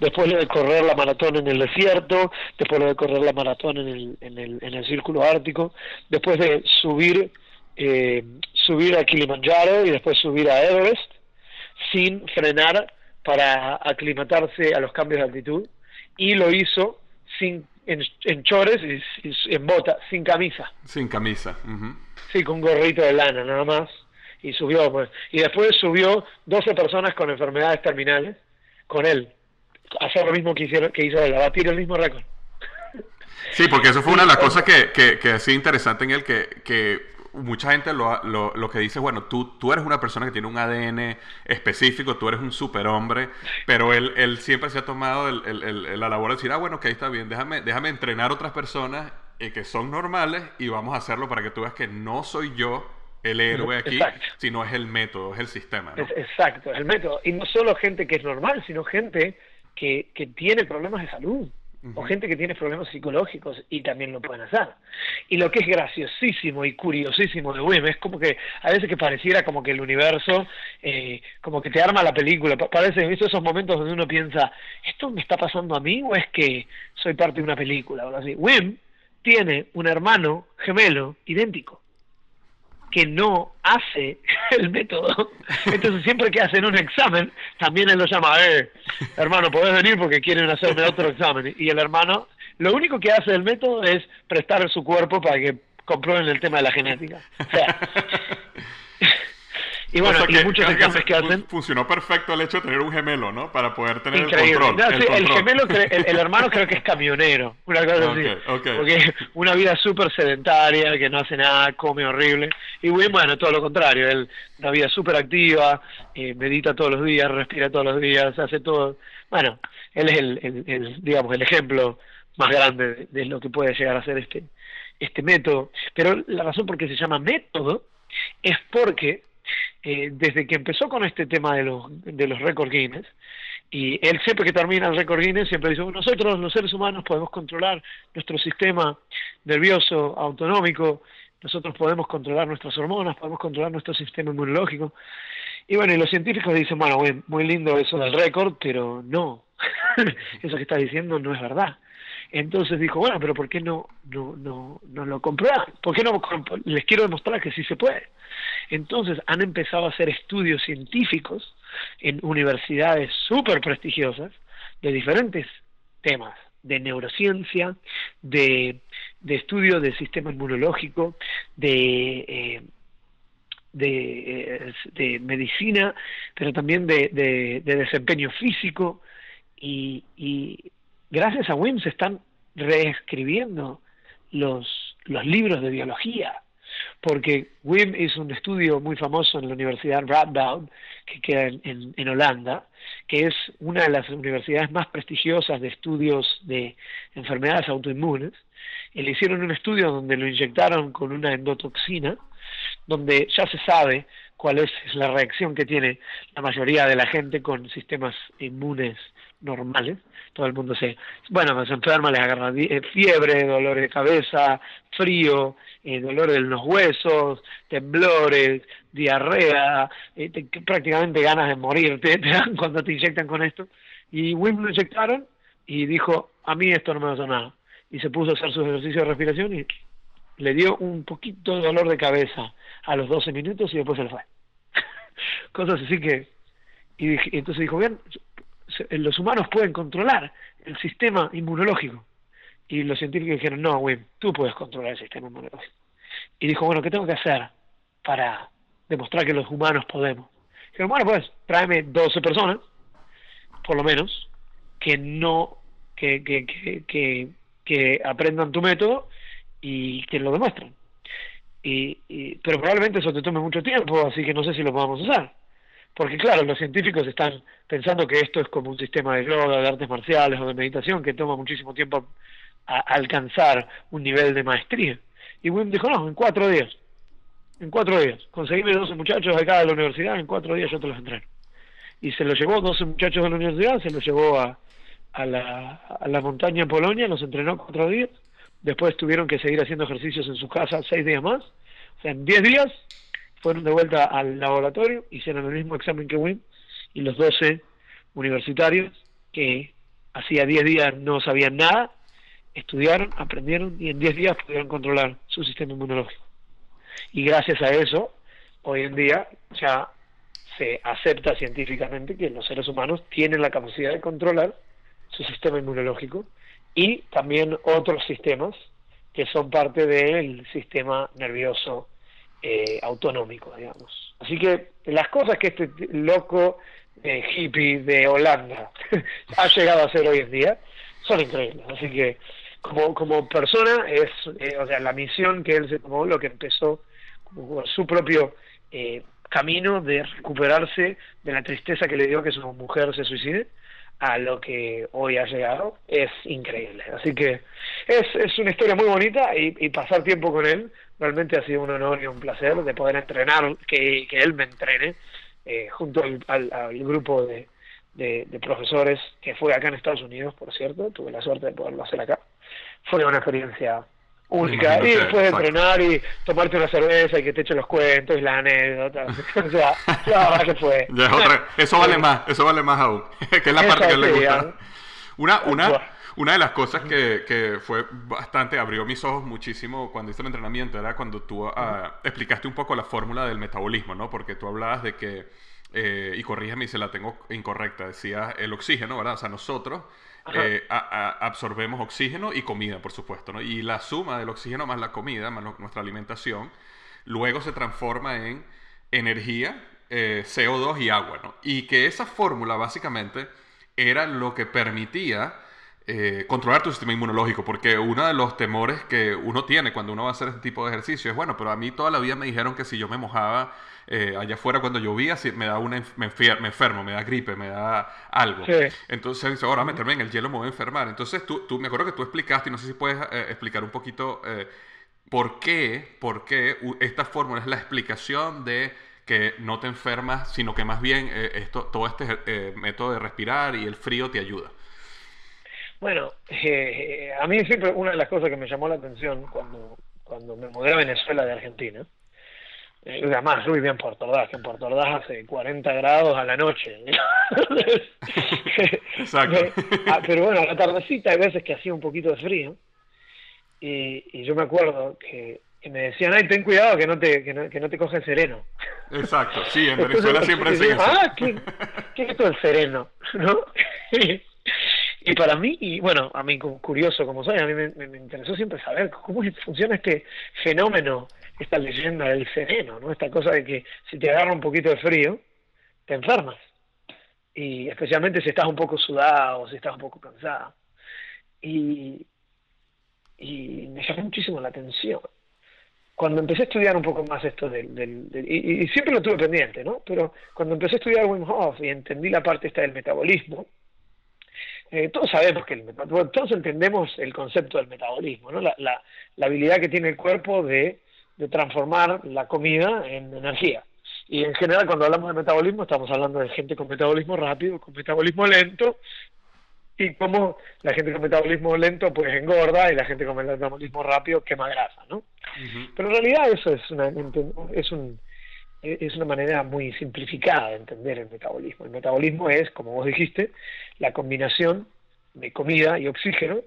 Después lo de correr la maratón en el desierto, después lo de correr la maratón en el, en el, en el círculo ártico, después de subir, eh, subir a Kilimanjaro y después subir a Everest sin frenar para aclimatarse a los cambios de altitud y lo hizo sin en, chores y, en bota, sin camisa. Sin camisa. Sí, con un gorrito de lana nada más. Y subió, pues. Y después subió 12 personas con enfermedades terminales con él. Hacer lo mismo que, hicieron, que hizo él, abatir el mismo récord. Sí, porque eso fue una de las cosas que, que, que sí interesante en él, que, que mucha gente lo, lo, lo, que dice, bueno, tú, tú eres una persona que tiene un ADN específico, tú eres un superhombre, pero él, él siempre se ha tomado el, el, la labor de decir, ah, bueno, ok, está bien, déjame, déjame entrenar otras personas eh, que son normales y vamos a hacerlo para que tú veas que no soy yo el héroe aquí, sino es el método, es el sistema. exacto, es el método. Y no solo gente que es normal, sino gente que, que tiene problemas de salud o gente que tiene problemas psicológicos y también lo pueden hacer. Y lo que es graciosísimo y curiosísimo de Wim es como que a veces que pareciera como que el universo, eh, como que te arma la película, parece, ¿viste esos momentos donde uno piensa, ¿esto me está pasando a mí o es que soy parte de una película? O así. Wim tiene un hermano gemelo idéntico que no hace el método. Entonces siempre que hacen un examen, también él lo llama, eh, hermano, podés venir porque quieren hacerme otro examen. Y el hermano, lo único que hace el método es prestar su cuerpo para que comprueben el tema de la genética. O sea, Y bueno, y muchos que hacen. Funcionó perfecto el hecho de tener un gemelo, ¿no? Para poder tener el control. el, gemelo, el, hermano creo que es camionero, una cosa así. Porque una vida súper sedentaria, que no hace nada, come horrible. Y bueno, todo lo contrario, él una vida súper activa, eh, medita todos los días, respira todos los días, hace todo. Bueno, él es el, digamos, el ejemplo más grande de, lo que puede llegar a ser este, este método. Pero la razón por qué se llama método es porque eh, desde que empezó con este tema de los, de los récord Guinness, y él siempre que termina el récord Guinness siempre dice, nosotros los seres humanos podemos controlar nuestro sistema nervioso autonómico, nosotros podemos controlar nuestras hormonas, podemos controlar nuestro sistema inmunológico. Y bueno, y los científicos dicen, bueno, muy, muy lindo eso del récord, pero no, eso que estás diciendo no es verdad. Entonces dijo, bueno, pero ¿por qué no, no, no, no lo comprueban? ¿Por qué no les quiero demostrar que sí se puede? Entonces han empezado a hacer estudios científicos en universidades súper prestigiosas de diferentes temas, de neurociencia, de, de estudio del sistema inmunológico, de, eh, de, de, medicina, pero también de, de desempeño físico, y, y gracias a WIM se están reescribiendo los, los libros de biología, porque WIM hizo un estudio muy famoso en la Universidad Radboud, que queda en, en, Holanda, que es una de las universidades más prestigiosas de estudios de enfermedades autoinmunes, y le hicieron un estudio donde lo inyectaron con una endotoxina, donde ya se sabe cuál es la reacción que tiene la mayoría de la gente con sistemas inmunes normales. Todo el mundo se, bueno, se enferma, les agarra eh, fiebre, dolor de cabeza, frío, eh, dolor en los huesos, temblores, diarrea, eh, prácticamente ganas de morir te, dan cuando te inyectan con esto. Y Wim lo inyectaron y dijo, a mí esto no me a nada. Y se puso a hacer sus ejercicios de respiración y le dio un poquito de dolor de cabeza a los 12 minutos y después se le fue. Cosas así que... Y, y entonces dijo, bien, los humanos pueden controlar el sistema inmunológico. Y los científicos dijeron, no, Wim, tú puedes controlar el sistema inmunológico. Y dijo, bueno, ¿qué tengo que hacer para demostrar que los humanos podemos? Dijeron, bueno, pues tráeme 12 personas, por lo menos, que no, que, que, que, que, aprendan tu método y que lo demuestren. Y, y, pero probablemente eso te tome mucho tiempo, así que no sé si lo podamos hacer. Porque claro, los científicos están pensando que esto es como un sistema de yoga, de artes marciales o de meditación que toma muchísimo tiempo a alcanzar un nivel de maestría. Y Wim dijo, no, en cuatro días. En cuatro días. Conseguíme 12 muchachos acá de la universidad, en cuatro días yo te los entreno. Y se los llevó 12 muchachos de la universidad, se los llevó a, a, la, a la montaña en Polonia, los entrenó cuatro días. Después tuvieron que seguir haciendo ejercicios en su casa seis días más. O sea, en diez días fueron de vuelta al laboratorio, hicieron el mismo examen que Wim y los 12 universitarios que hacía 10 días no sabían nada, estudiaron, aprendieron y en 10 días pudieron controlar su sistema inmunológico. Y gracias a eso, hoy en día ya se acepta científicamente que los seres humanos tienen la capacidad de controlar su sistema inmunológico y también otros sistemas que son parte del sistema nervioso eh, autonómico, digamos. Así que las cosas que este loco eh, hippie de Holanda ha llegado a hacer hoy en día son increíbles. Así que como, como persona es, eh, o sea, la misión que él se tomó, lo que empezó como su propio eh, camino de recuperarse de la tristeza que le dio que su mujer se suicide a lo que hoy ha llegado es increíble. Así que es, es una historia muy bonita y, y pasar tiempo con él realmente ha sido un honor y un placer de poder entrenar, que, que él me entrene, eh, junto al, al, grupo de, de, profesores que fue acá en Estados Unidos, por cierto, tuve la suerte de poderlo hacer acá. Fue una experiencia única. Y después de entrenar y tomarte una cerveza y que te echen los cuentos y las anécdotas. o sea, la que fue. eso vale más, eso vale más aún. que es la parte que le gusta. Una, una, una de las cosas que, que, fue bastante, abrió mis ojos muchísimo cuando hice el entrenamiento, era cuando tú ah, explicaste un poco la fórmula del metabolismo, ¿no? Porque tú hablabas de que, eh, y corrígeme si la tengo incorrecta, decías el oxígeno, ¿verdad? O sea, nosotros eh, absorbemos oxígeno y comida, por supuesto, ¿no? Y la suma del oxígeno más la comida, más nuestra alimentación, luego se transforma en energía eh, CO2 y agua, ¿no? Y que esa fórmula básicamente era lo que permitía eh, controlar tu sistema inmunológico, porque uno de los temores que uno tiene cuando uno va a hacer este tipo de ejercicio es, bueno, pero a mí toda la vida me dijeron que si yo me mojaba eh, allá afuera cuando llovía, si me da una me, enfermo, me da gripe, me da algo. Entonces, ahora meterme en el hielo me voy a enfermar. Entonces, tú, tú me acuerdo que tú explicaste, y no sé si puedes eh, explicar un poquito por qué, por qué esta fórmula es la explicación de que no te enfermas, sino que más bien esto, todo este método de respirar y el frío te ayuda. Bueno, eh, a mí siempre una de las cosas que me llamó la atención cuando, cuando me mudé a Venezuela de Argentina, eh, además yo vivía en Puerto Ordaz, que en Puerto Ordaz hace 40 grados a la noche. Exacto. Ah, pero bueno, a la tardecita hay veces que hacía un poquito de frío y, y yo me acuerdo que, me decían, ay, ten cuidado que no te, que no, que no te coge el sereno. Exacto, sí, en Venezuela siempre se Ah, ¿qué, ¿qué es esto del sereno? ¿No? Y para mí, y bueno, a mí curioso como soy, a mí me, interesó siempre saber cómo funciona este fenómeno, esta leyenda del sereno, ¿no? Esta cosa de que si te agarra un poquito de frío, te enfermas. Y especialmente si estás un poco sudado, si estás un poco cansado. Y, me llamó muchísimo la atención. Cuando empecé a estudiar un poco más esto del... del, y, siempre lo tuve pendiente, ¿no? Pero cuando empecé a estudiar Wim Hof y entendí la parte esta del metabolismo, eh, todos sabemos que el, todos entendemos el concepto del metabolismo, ¿no? la, la, la habilidad que tiene el cuerpo de, de, transformar la comida en energía. Y en general cuando hablamos de metabolismo estamos hablando de gente con metabolismo rápido, con metabolismo lento, y cómo la gente con metabolismo lento pues engorda y la gente con metabolismo rápido quema grasa, ¿no? Pero en realidad eso es, una, es un es una manera muy simplificada de entender el metabolismo. El metabolismo es, como vos dijiste, la combinación de comida y oxígeno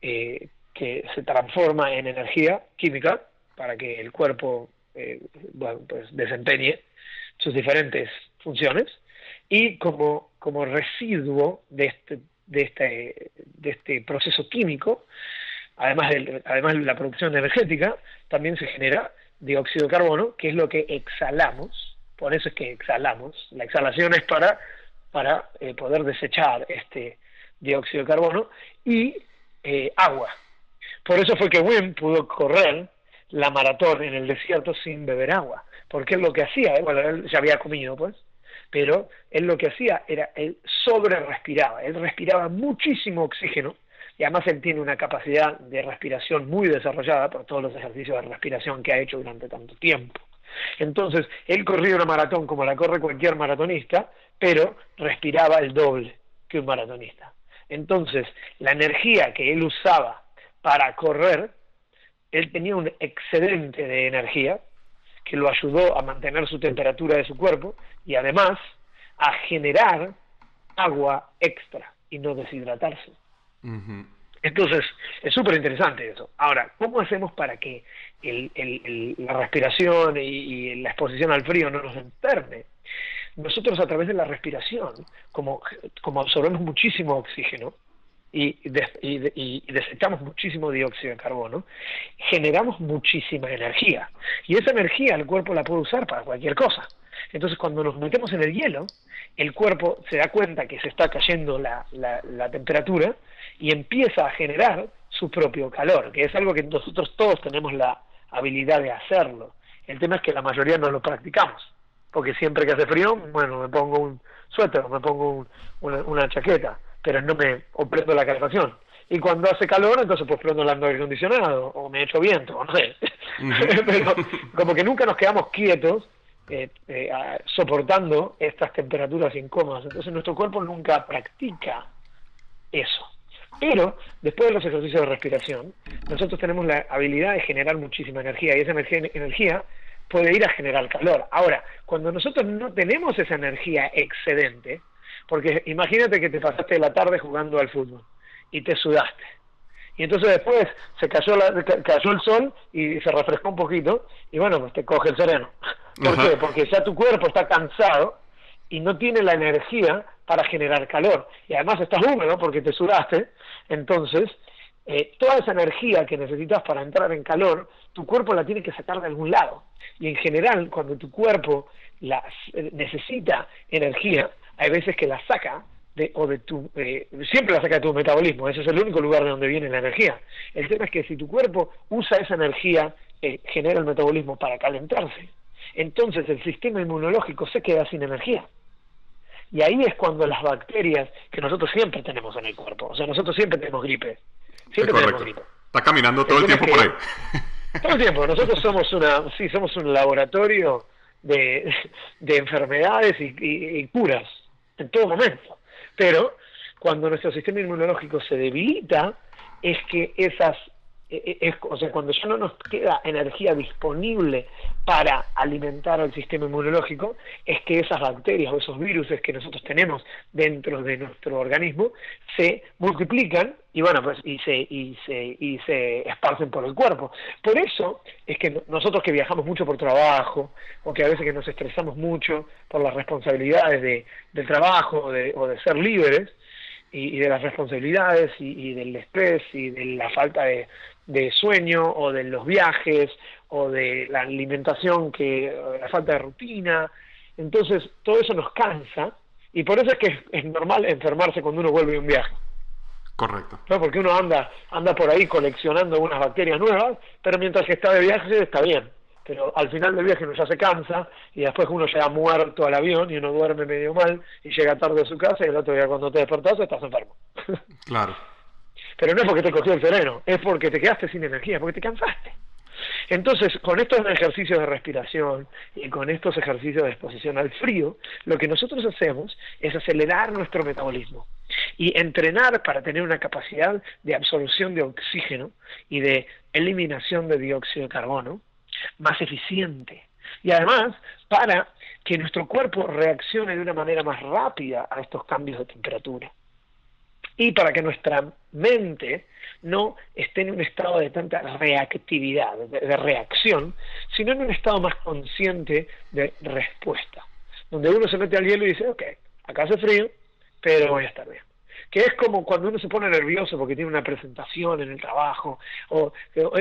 eh, que se transforma en energía química para que el cuerpo eh, pues desempeñe sus diferentes funciones. Y como, como residuo de este, de, este, de este proceso químico, además de, además de la producción energética, también se genera dióxido de carbono, que es lo que exhalamos, por eso es que exhalamos, la exhalación es para, para eh, poder desechar este dióxido de carbono, y eh, agua. Por eso fue que Wim pudo correr la maratón en el desierto sin beber agua, porque él lo que hacía, bueno, él ya había comido pues, pero él lo que hacía era, él sobre respiraba, él respiraba muchísimo oxígeno, y además él tiene una capacidad de respiración muy desarrollada por todos los ejercicios de respiración que ha hecho durante tanto tiempo. Entonces, él corría una maratón como la corre cualquier maratonista, pero respiraba el doble que un maratonista. Entonces, la energía que él usaba para correr, él tenía un excedente de energía que lo ayudó a mantener su temperatura de su cuerpo y además a generar agua extra y no deshidratarse. Entonces, es súper interesante eso. Ahora, ¿cómo hacemos para que la respiración y, la exposición al frío no nos enferme? Nosotros a través de la respiración, como, como absorbemos muchísimo oxígeno y, y, desechamos muchísimo dióxido de carbono, generamos muchísima energía. Y esa energía el cuerpo la puede usar para cualquier cosa. Entonces, cuando nos metemos en el hielo, el cuerpo se da cuenta que se está cayendo la, la, temperatura y empieza a generar su propio calor, que es algo que nosotros todos tenemos la habilidad de hacerlo. El tema es que la mayoría no lo practicamos, porque siempre que hace frío, bueno, me pongo un suéter, me pongo una, chaqueta, pero no me o prendo la calefacción. Y cuando hace calor, entonces pues prendo el aire acondicionado, o me echo viento, o no sé. pero como que nunca nos quedamos quietos eh, eh, soportando estas temperaturas incómodas. Entonces nuestro cuerpo nunca practica eso. Pero después de los ejercicios de respiración, nosotros tenemos la habilidad de generar muchísima energía y esa energía, energía puede ir a generar calor. Ahora, cuando nosotros no tenemos esa energía excedente, porque imagínate que te pasaste la tarde jugando al fútbol y te sudaste y entonces después se cayó, la, cayó el sol y se refrescó un poquito y bueno, pues te coge el sereno. ¿Por qué? Porque ya tu cuerpo está cansado y no tiene la energía para generar calor. Y además estás húmedo porque te sudaste, entonces eh, toda esa energía que necesitas para entrar en calor, tu cuerpo la tiene que sacar de algún lado. Y en general, cuando tu cuerpo la, eh, necesita energía, hay veces que la saca de, o de tu, eh, siempre la saca de tu metabolismo, ese es el único lugar de donde viene la energía. El tema es que si tu cuerpo usa esa energía, genera el metabolismo para calentarse, entonces el sistema inmunológico se queda sin energía. Y ahí es cuando las bacterias, que nosotros siempre tenemos en el cuerpo, o sea, nosotros siempre tenemos gripe, siempre tenemos gripe. Está caminando todo el, tiempo por ahí. Todo el tiempo, nosotros somos una, sí, somos un laboratorio de, de enfermedades y, y curas en todo momento. Pero cuando nuestro sistema inmunológico se debilita, es que esas es, o sea, cuando ya no nos queda energía disponible para alimentar al sistema inmunológico, es que esas bacterias o esos virus que nosotros tenemos dentro de nuestro organismo se multiplican y bueno, pues y se, y se, y se esparcen por el cuerpo. Por eso es que nosotros que viajamos mucho por trabajo, o que a veces que nos estresamos mucho por las responsabilidades de, del trabajo o de, o de ser líderes, y, de las responsabilidades y, del estrés y de la falta de, de sueño o de los viajes o de la alimentación que la falta de rutina. Entonces todo eso nos cansa y por eso es que es, normal enfermarse cuando uno vuelve de un viaje. Correcto. ¿no? porque uno anda anda por ahí coleccionando unas bacterias nuevas pero mientras que está de viaje está bien pero al final del viaje uno ya se cansa y después uno llega muerto al avión y uno duerme medio mal y llega tarde a su casa y el otro día cuando te despertás estás enfermo claro pero no es porque te cogió el sereno, es porque te quedaste sin energía, porque te cansaste. Entonces, con estos ejercicios de respiración y con estos ejercicios de exposición al frío, lo que nosotros hacemos es acelerar nuestro metabolismo y entrenar para tener una capacidad de absorción de oxígeno y de eliminación de dióxido de carbono más eficiente. Y además, para que nuestro cuerpo reaccione de una manera más rápida a estos cambios de temperatura. Y para que nuestra mente no esté en un estado de tanta reactividad, de, reacción, sino en un estado más consciente de respuesta, donde uno se mete al hielo y dice, ok, acá hace frío, pero voy a estar bien que es como cuando uno se pone nervioso porque tiene una presentación en el trabajo, o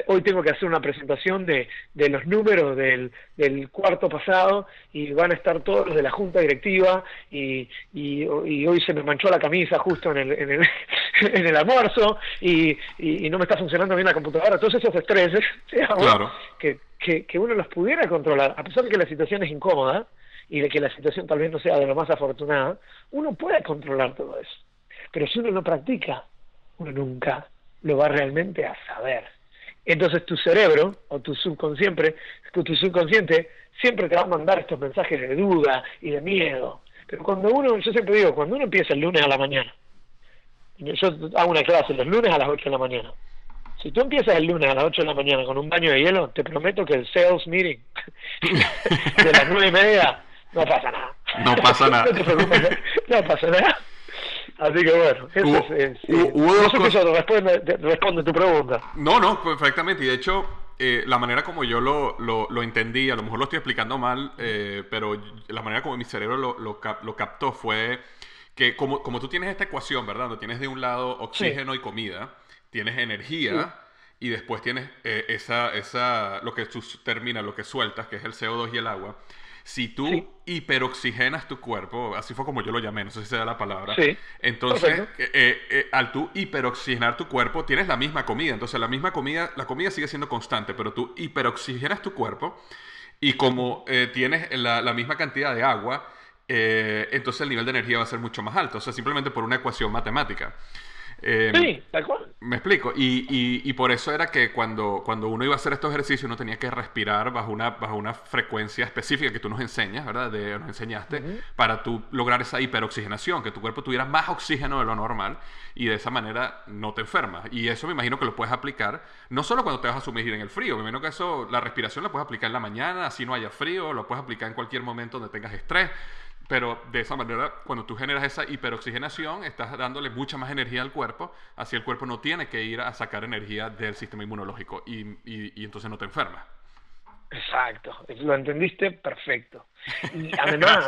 hoy tengo que hacer una presentación de, de los números del, del, cuarto pasado y van a estar todos los de la junta directiva y, y, hoy se me manchó la camisa justo en el, en el, en el almuerzo y, y, no me está funcionando bien la computadora, todos esos estreses que, que, que uno los pudiera controlar, a pesar de que la situación es incómoda y de que la situación tal vez no sea de lo más afortunada, uno puede controlar todo eso. Pero si uno no practica, uno nunca lo va realmente a saber. Entonces tu cerebro o tu subconsciente, tu subconsciente siempre te va a mandar estos mensajes de duda y de miedo. Pero cuando uno, yo siempre digo, cuando uno empieza el lunes a la mañana, yo hago una clase los lunes a las 8 de la mañana. Si tú empiezas el lunes a las 8 de la mañana con un baño de hielo, te prometo que el sales meeting de las nueve y media no pasa nada. No pasa nada. no pasa nada. Así que bueno, eso es, no responde, tu pregunta. No, no, perfectamente. Y de hecho, eh, la manera como yo lo, lo, entendí, a lo mejor lo estoy explicando mal, eh, pero la manera como mi cerebro lo, lo, captó fue que como, como tú tienes esta ecuación, ¿verdad? Donde tienes de un lado oxígeno y comida, tienes energía. Y después tienes eh, esa, esa, lo que termina, lo que sueltas, que es el CO2 y el agua. Si tú hiperoxigenas tu cuerpo, así fue como yo lo llamé, no sé si se da la palabra, entonces eh, eh, eh, al tú hiperoxigenar tu cuerpo tienes la misma comida, entonces la misma comida, la comida sigue siendo constante, pero tú hiperoxigenas tu cuerpo y como tienes la, la, misma cantidad de agua, entonces el nivel de energía va a ser mucho más alto, o sea, simplemente por una ecuación matemática. Em, sí, tal cual. Me explico. Y, y, por eso era que cuando, cuando uno iba a hacer estos ejercicios, uno tenía que respirar bajo una, bajo una frecuencia específica que tú nos enseñas, ¿verdad? De, nos enseñaste, para tú lograr esa hiperoxigenación, que tu cuerpo tuviera más oxígeno de lo normal y de esa manera no te enfermas. Y eso me imagino que lo puedes aplicar no solo cuando te vas a sumergir en el frío, me imagino que eso, la respiración la puedes aplicar en la mañana, así no haya frío, lo puedes aplicar en cualquier momento donde tengas estrés. Pero de esa manera, cuando tú generas esa hiperoxigenación, estás dándole mucha más energía al cuerpo, así el cuerpo no tiene que ir a sacar energía del sistema inmunológico y, y, entonces no te enfermas. Exacto, lo entendiste perfecto. Y además,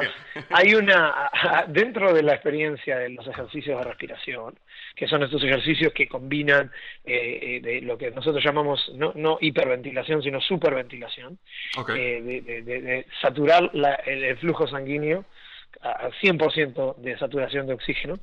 hay una, dentro de la experiencia de los ejercicios de respiración, que son estos ejercicios que combinan eh, eh, de lo que nosotros llamamos no, no hiperventilación, sino superventilación, eh, de, saturar el, flujo sanguíneo a 100% de saturación de oxígeno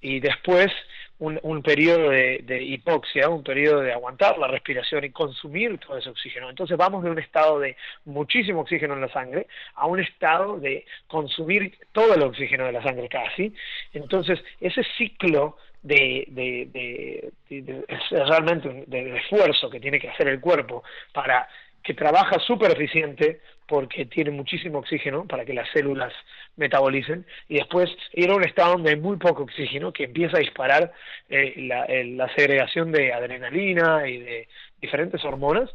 y después un, un periodo de, hipoxia, un periodo de aguantar la respiración y consumir todo ese oxígeno. Entonces vamos de un estado de muchísimo oxígeno en la sangre a un estado de consumir todo el oxígeno de la sangre casi. Entonces ese ciclo de, de, de, realmente de esfuerzo que tiene que hacer el cuerpo para que trabaja súper eficiente porque tiene muchísimo oxígeno para que las células metabolicen. Y después ir a un estado donde hay muy poco oxígeno que empieza a disparar eh, la, segregación de adrenalina y de diferentes hormonas.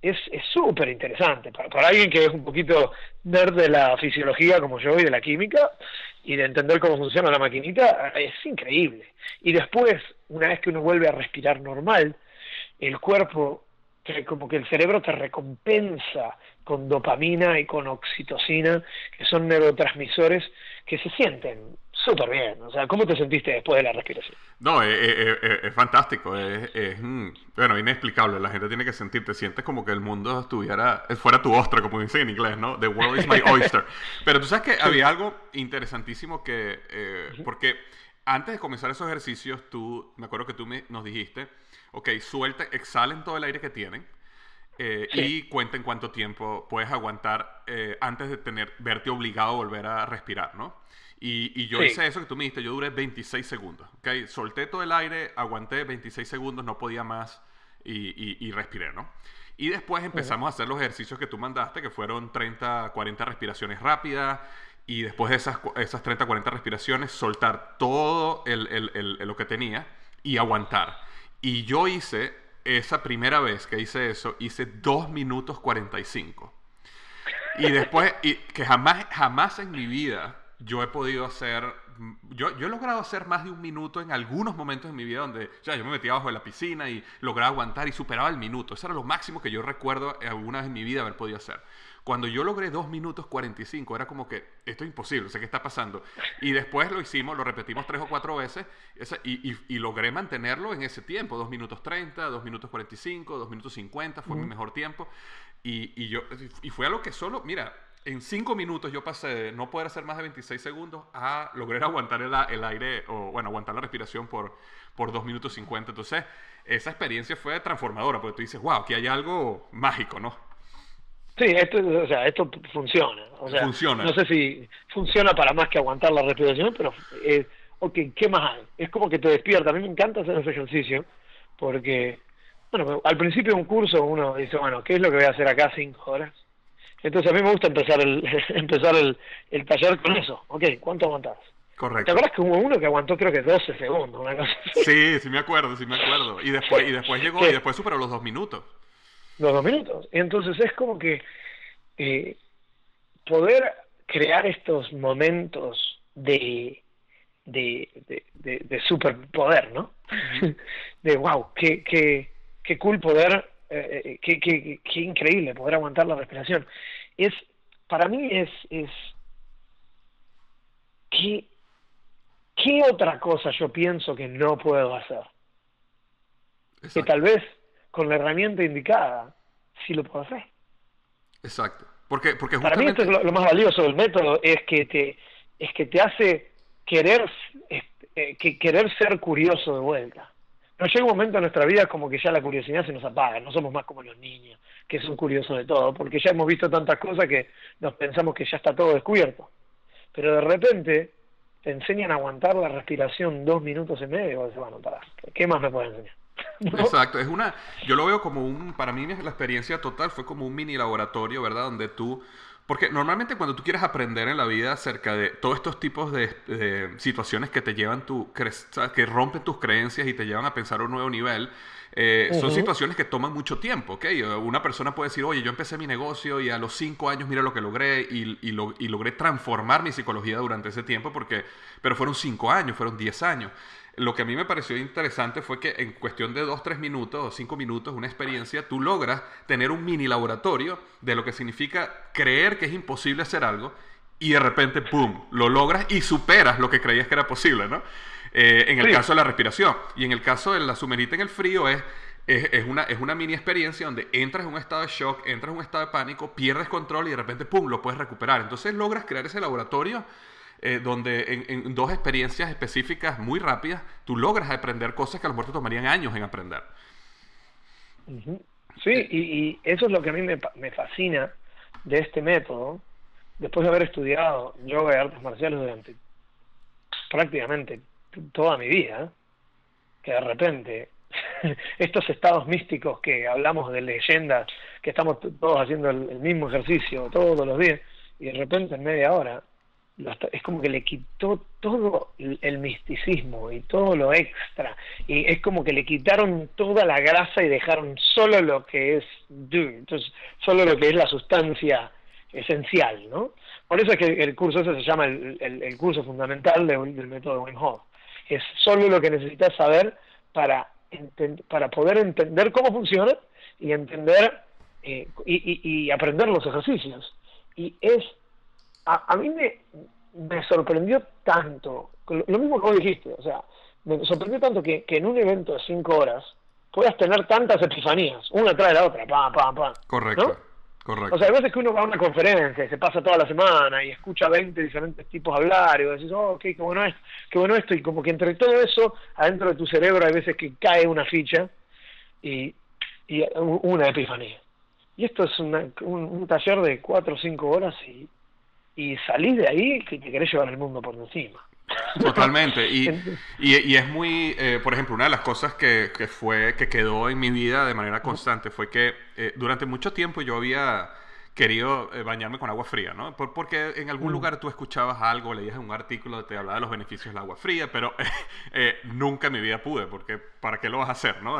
Es súper interesante para, para, alguien que es un poquito nerd de la fisiología como yo y de la química y de entender cómo funciona la maquinita es increíble. Y después una vez que uno vuelve a respirar normal el cuerpo que como que el cerebro te recompensa con dopamina y con oxitocina, que son neurotransmisores que se sienten súper bien. O sea, ¿cómo te sentiste después de la respiración? No, es, fantástico, es, mm, bueno, inexplicable. La gente tiene que sentir, te sientes como que el mundo estuviera, fuera tu ostra, como dicen en inglés, ¿no? The world is my oyster. Pero tú sabes que había algo interesantísimo que, eh, porque antes de comenzar esos ejercicios, tú, me acuerdo que tú me, nos dijiste, ok, suelten, exhalen todo el aire que tienen eh, y cuenten cuánto tiempo puedes aguantar eh, antes de tener, verte obligado a volver a respirar, ¿no? Y, y yo hice eso que tú me dijiste, yo duré 26 segundos, ok, solté todo el aire, aguanté 26 segundos, no podía más y, y, respiré, ¿no? Y después empezamos a hacer los ejercicios que tú mandaste, que fueron 30, 40 respiraciones rápidas. Y después de esas, esas 30, 40 respiraciones, soltar todo el, el, lo que tenía y aguantar. Y yo hice, esa primera vez que hice eso, hice 2 minutos 45. Y después, y que jamás, jamás en mi vida yo he podido hacer, yo, yo he logrado hacer más de un minuto en algunos momentos en mi vida donde ya yo me metía abajo de la piscina y lograba aguantar y superaba el minuto. Eso era lo máximo que yo recuerdo alguna vez en mi vida haber podido hacer. Cuando yo logré 2 minutos 45, era como que esto es imposible, sé qué está pasando. Y después lo hicimos, lo repetimos tres o cuatro veces y, y, logré mantenerlo en ese tiempo, 2 minutos 30, 2 minutos 45, 2 minutos 50, fue mi mejor tiempo. Y, y, yo, y fue algo que solo, mira, en 5 minutos yo pasé de no poder hacer más de 26 segundos a lograr aguantar el, el aire, o bueno, aguantar la respiración por, por 2 minutos 50. Entonces, esa experiencia fue transformadora, porque tú dices, wow, aquí hay algo mágico, ¿no? Sí, esto, o sea, esto funciona. O sea, funciona. No sé si funciona para más que aguantar la respiración, pero, eh, ok, ¿qué más hay? Es como que te despierta. A mí me encanta hacer ese ejercicio porque, bueno, al principio de un curso uno dice, bueno, ¿qué es lo que voy a hacer acá cinco horas? Entonces a mí me gusta empezar el, empezar el, el taller con eso. Ok, ¿cuánto aguantás? Correcto. ¿Te acuerdas que hubo uno que aguantó creo que 12 segundos? Una cosa Sí, sí me acuerdo, sí me acuerdo. Y después, y después llegó, y después superó los dos minutos los dos minutos. Y entonces es como que eh, poder crear estos momentos de, de, de, de, superpoder, ¿no? de wow, qué, qué, qué cool poder, eh, eh, qué, qué, qué, increíble poder aguantar la respiración. Es, para mí es, es ¿qué, ¿qué otra cosa yo pienso que no puedo hacer? Que tal vez con la herramienta indicada, sí lo puedo hacer. Exacto. Porque, porque Para mí esto es lo, más valioso del método, es que te, es que te hace querer, eh, que querer ser curioso de vuelta. No llega un momento en nuestra vida como que ya la curiosidad se nos apaga, no somos más como los niños, que son curiosos de todo, porque ya hemos visto tantas cosas que nos pensamos que ya está todo descubierto. Pero de repente te enseñan a aguantar la respiración dos minutos y medio y vos bueno, para, ¿qué más me pueden enseñar? Exacto, es una, yo lo veo como un, para mí la experiencia total fue como un mini laboratorio, ¿verdad? Donde tú, porque normalmente cuando tú quieres aprender en la vida acerca de todos estos tipos de, situaciones que te llevan tu, que rompen tus creencias y te llevan a pensar a un nuevo nivel, eh, son situaciones que toman mucho tiempo, ¿ok? Una persona puede decir, oye, yo empecé mi negocio y a los cinco años mira lo que logré y, y, y logré transformar mi psicología durante ese tiempo, porque, pero fueron cinco años, fueron diez años. Lo que a mí me pareció interesante fue que en cuestión de dos, tres minutos o cinco minutos, una experiencia, tú logras tener un mini laboratorio de lo que significa creer que es imposible hacer algo y de repente, ¡pum!, lo logras y superas lo que creías que era posible, ¿no? Eh, en el caso de la respiración. Y en el caso de la sumergirte en el frío es, es, una, es una mini experiencia donde entras en un estado de shock, entras en un estado de pánico, pierdes control y de repente, ¡pum!, lo puedes recuperar. Entonces logras crear ese laboratorio eh, donde en, dos experiencias específicas muy rápidas tú logras aprender cosas que a lo mejor te tomarían años en aprender. Sí, y, eso es lo que a mí me, me fascina de este método, después de haber estudiado yoga y artes marciales durante prácticamente toda mi vida, que de repente estos estados místicos que hablamos de leyendas, que estamos todos haciendo el, mismo ejercicio todos los días, y de repente en media hora, es como que le quitó todo el misticismo y todo lo extra, y es como que le quitaron toda la grasa y dejaron solo lo que es, entonces, solo lo que es la sustancia esencial, ¿no? Por eso es que el curso ese se llama el, el, curso fundamental del método de Wim es solo lo que necesitas saber para, para poder entender cómo funciona y entender eh, y, aprender los ejercicios. Y es, a, mí me, me sorprendió tanto, lo mismo que vos dijiste, o sea, me sorprendió tanto que, que en un evento de cinco horas puedas tener tantas epifanías, una tras la otra, pam, pam, pam. Correcto. O sea, hay veces que uno va a una conferencia y se pasa toda la semana y escucha 20 diferentes tipos hablar y vos decís, oh, qué bueno, es, qué bueno esto. Y como que entre todo eso, adentro de tu cerebro hay veces que cae una ficha y, y una epifanía. Y esto es un, taller de 4 o 5 horas y, y salís de ahí que te querés llevar el mundo por encima. Totalmente. Y, y, es muy, eh, por ejemplo, una de las cosas que, que, fue, que quedó en mi vida de manera constante fue que eh, durante mucho tiempo yo había querido eh, bañarme con agua fría, ¿no? porque en algún lugar tú escuchabas algo, leías un artículo te hablaba de los beneficios del agua fría, pero nunca en mi vida pude, porque ¿para qué lo vas a hacer, no?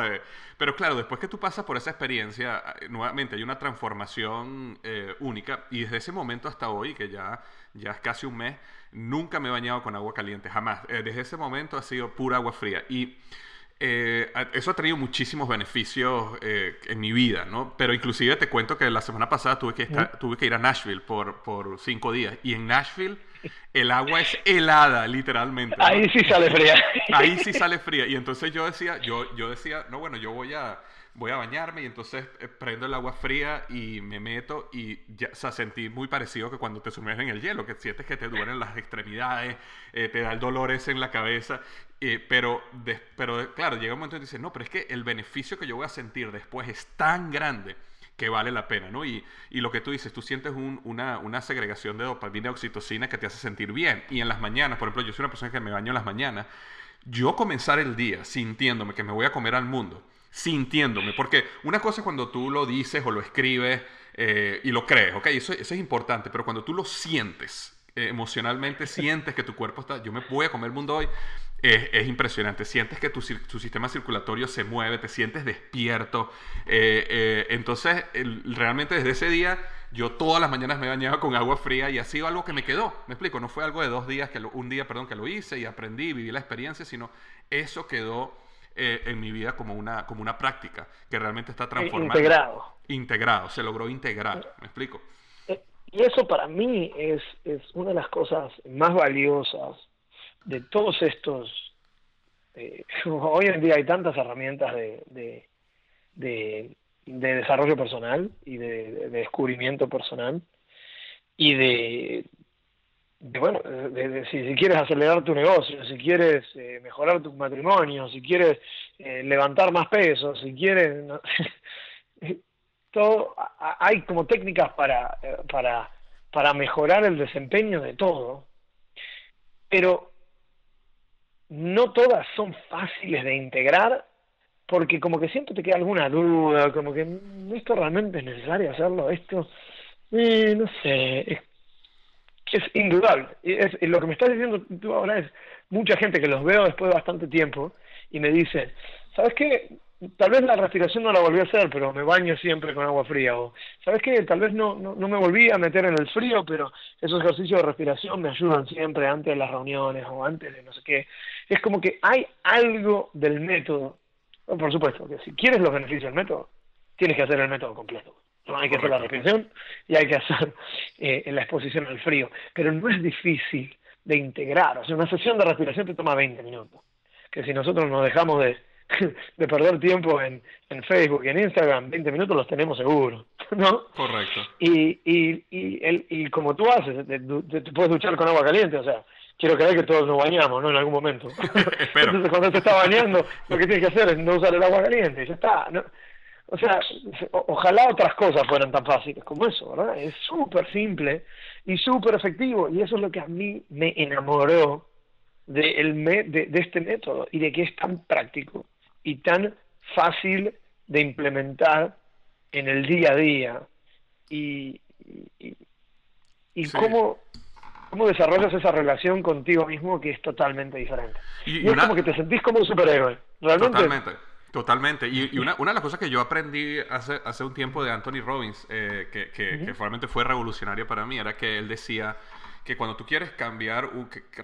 pero claro, después que tú pasas por esa experiencia, nuevamente hay una transformación única y desde ese momento hasta hoy, que ya, ya es casi un mes, Nunca me he bañado con agua caliente, jamás. Eh, desde ese momento ha sido pura agua fría. Y eh, eso ha traído muchísimos beneficios eh, en mi vida, ¿no? Pero inclusive te cuento que la semana pasada tuve que, tuve que ir a Nashville por, por cinco días. Y en Nashville el agua es helada, literalmente. Ahí sí sale fría. Ahí sí sale fría. Y entonces yo decía, yo, yo decía, no, bueno, yo voy a voy a bañarme y entonces eh, prendo el agua fría y me meto y ya, o sea, sentí muy parecido que cuando te sumerges en el hielo, que sientes que te duelen las extremidades, eh, te da el dolor ese en la cabeza, eh, pero, pero claro, llega un momento en que dices, no, pero es que el beneficio que yo voy a sentir después es tan grande que vale la pena, ¿no? Y, y lo que tú dices, tú sientes una, una, segregación de dopamina y oxitocina que te hace sentir bien. Y en las mañanas, por ejemplo, yo soy una persona que me baño en las mañanas, yo comenzar el día sintiéndome que me voy a comer al mundo, sintiéndome. Porque una cosa es cuando tú lo dices o lo escribes eh, y lo crees, ¿ok? Eso, eso, es importante, pero cuando tú lo sientes, eh, emocionalmente sientes que tu cuerpo está, yo me voy a comer el mundo hoy, es, impresionante. Sientes que tu, sistema circulatorio se mueve, te sientes despierto. Eh, entonces, realmente desde ese día, yo todas las mañanas me bañaba con agua fría y ha sido algo que me quedó. Me explico, no fue algo de dos días, que un día, perdón, que lo hice y aprendí, viví la experiencia, sino eso quedó eh, en mi vida como una, como una práctica que realmente está transformada. Integrado. Integrado, se logró integrar, ¿me explico? Eh, y eso para mí es, es una de las cosas más valiosas de todos estos... Eh, hoy en día hay tantas herramientas de, de, de, desarrollo personal y de descubrimiento personal y de, bueno, de, si, quieres acelerar tu negocio, si quieres eh, mejorar tu matrimonio, si quieres eh, levantar más peso, si quieres... todo, hay como técnicas para, eh, para, para mejorar el desempeño de todo, pero no todas son fáciles de integrar porque como que siempre te queda alguna duda, como que mm, esto realmente es necesario hacerlo, esto, no sé, es indudable. Es, lo que me estás diciendo tú ahora es mucha gente que los veo después de bastante tiempo y me dice, ¿sabes qué? tal vez la respiración no la volví a hacer, pero me baño siempre con agua fría. O, ¿sabes qué? Tal vez no, no, no me volví a meter en el frío, pero esos ejercicios de respiración me ayudan siempre antes de las reuniones o antes de no sé qué. Es como que hay algo del método. Por supuesto, que si quieres los beneficios del método, tienes que hacer el método completo. ¿No? Hay que hacer la respiración y hay que hacer eh, la exposición al frío. Pero no es difícil de integrar. O sea, una sesión de respiración te toma 20 minutos. Que si nosotros nos dejamos de de perder tiempo en, en Facebook y en Instagram, 20 minutos los tenemos seguros, ¿no? Correcto. Y, y, y, el, y como tú haces, te, puedes duchar con agua caliente, o sea, quiero creer que todos nos bañamos, ¿no? En algún momento. Entonces, cuando te está bañando, lo que tienes que hacer es no usar el agua caliente, y ya está. ¿no? O sea, ojalá otras cosas fueran tan fáciles como eso, ¿verdad? Es súper simple y súper efectivo, y eso es lo que a mí me enamoró de, el de, de este método y de que es tan práctico y tan fácil de implementar en el día a día. Y, y, cómo, cómo desarrollas esa relación contigo mismo que es totalmente diferente. Y, es como que te sentís como un superhéroe. Realmente. Totalmente. Totalmente. Y, una, una, de las cosas que yo aprendí hace, hace un tiempo de Anthony Robbins, eh, que, que, que, realmente fue revolucionario para mí, era que él decía que cuando tú quieres cambiar,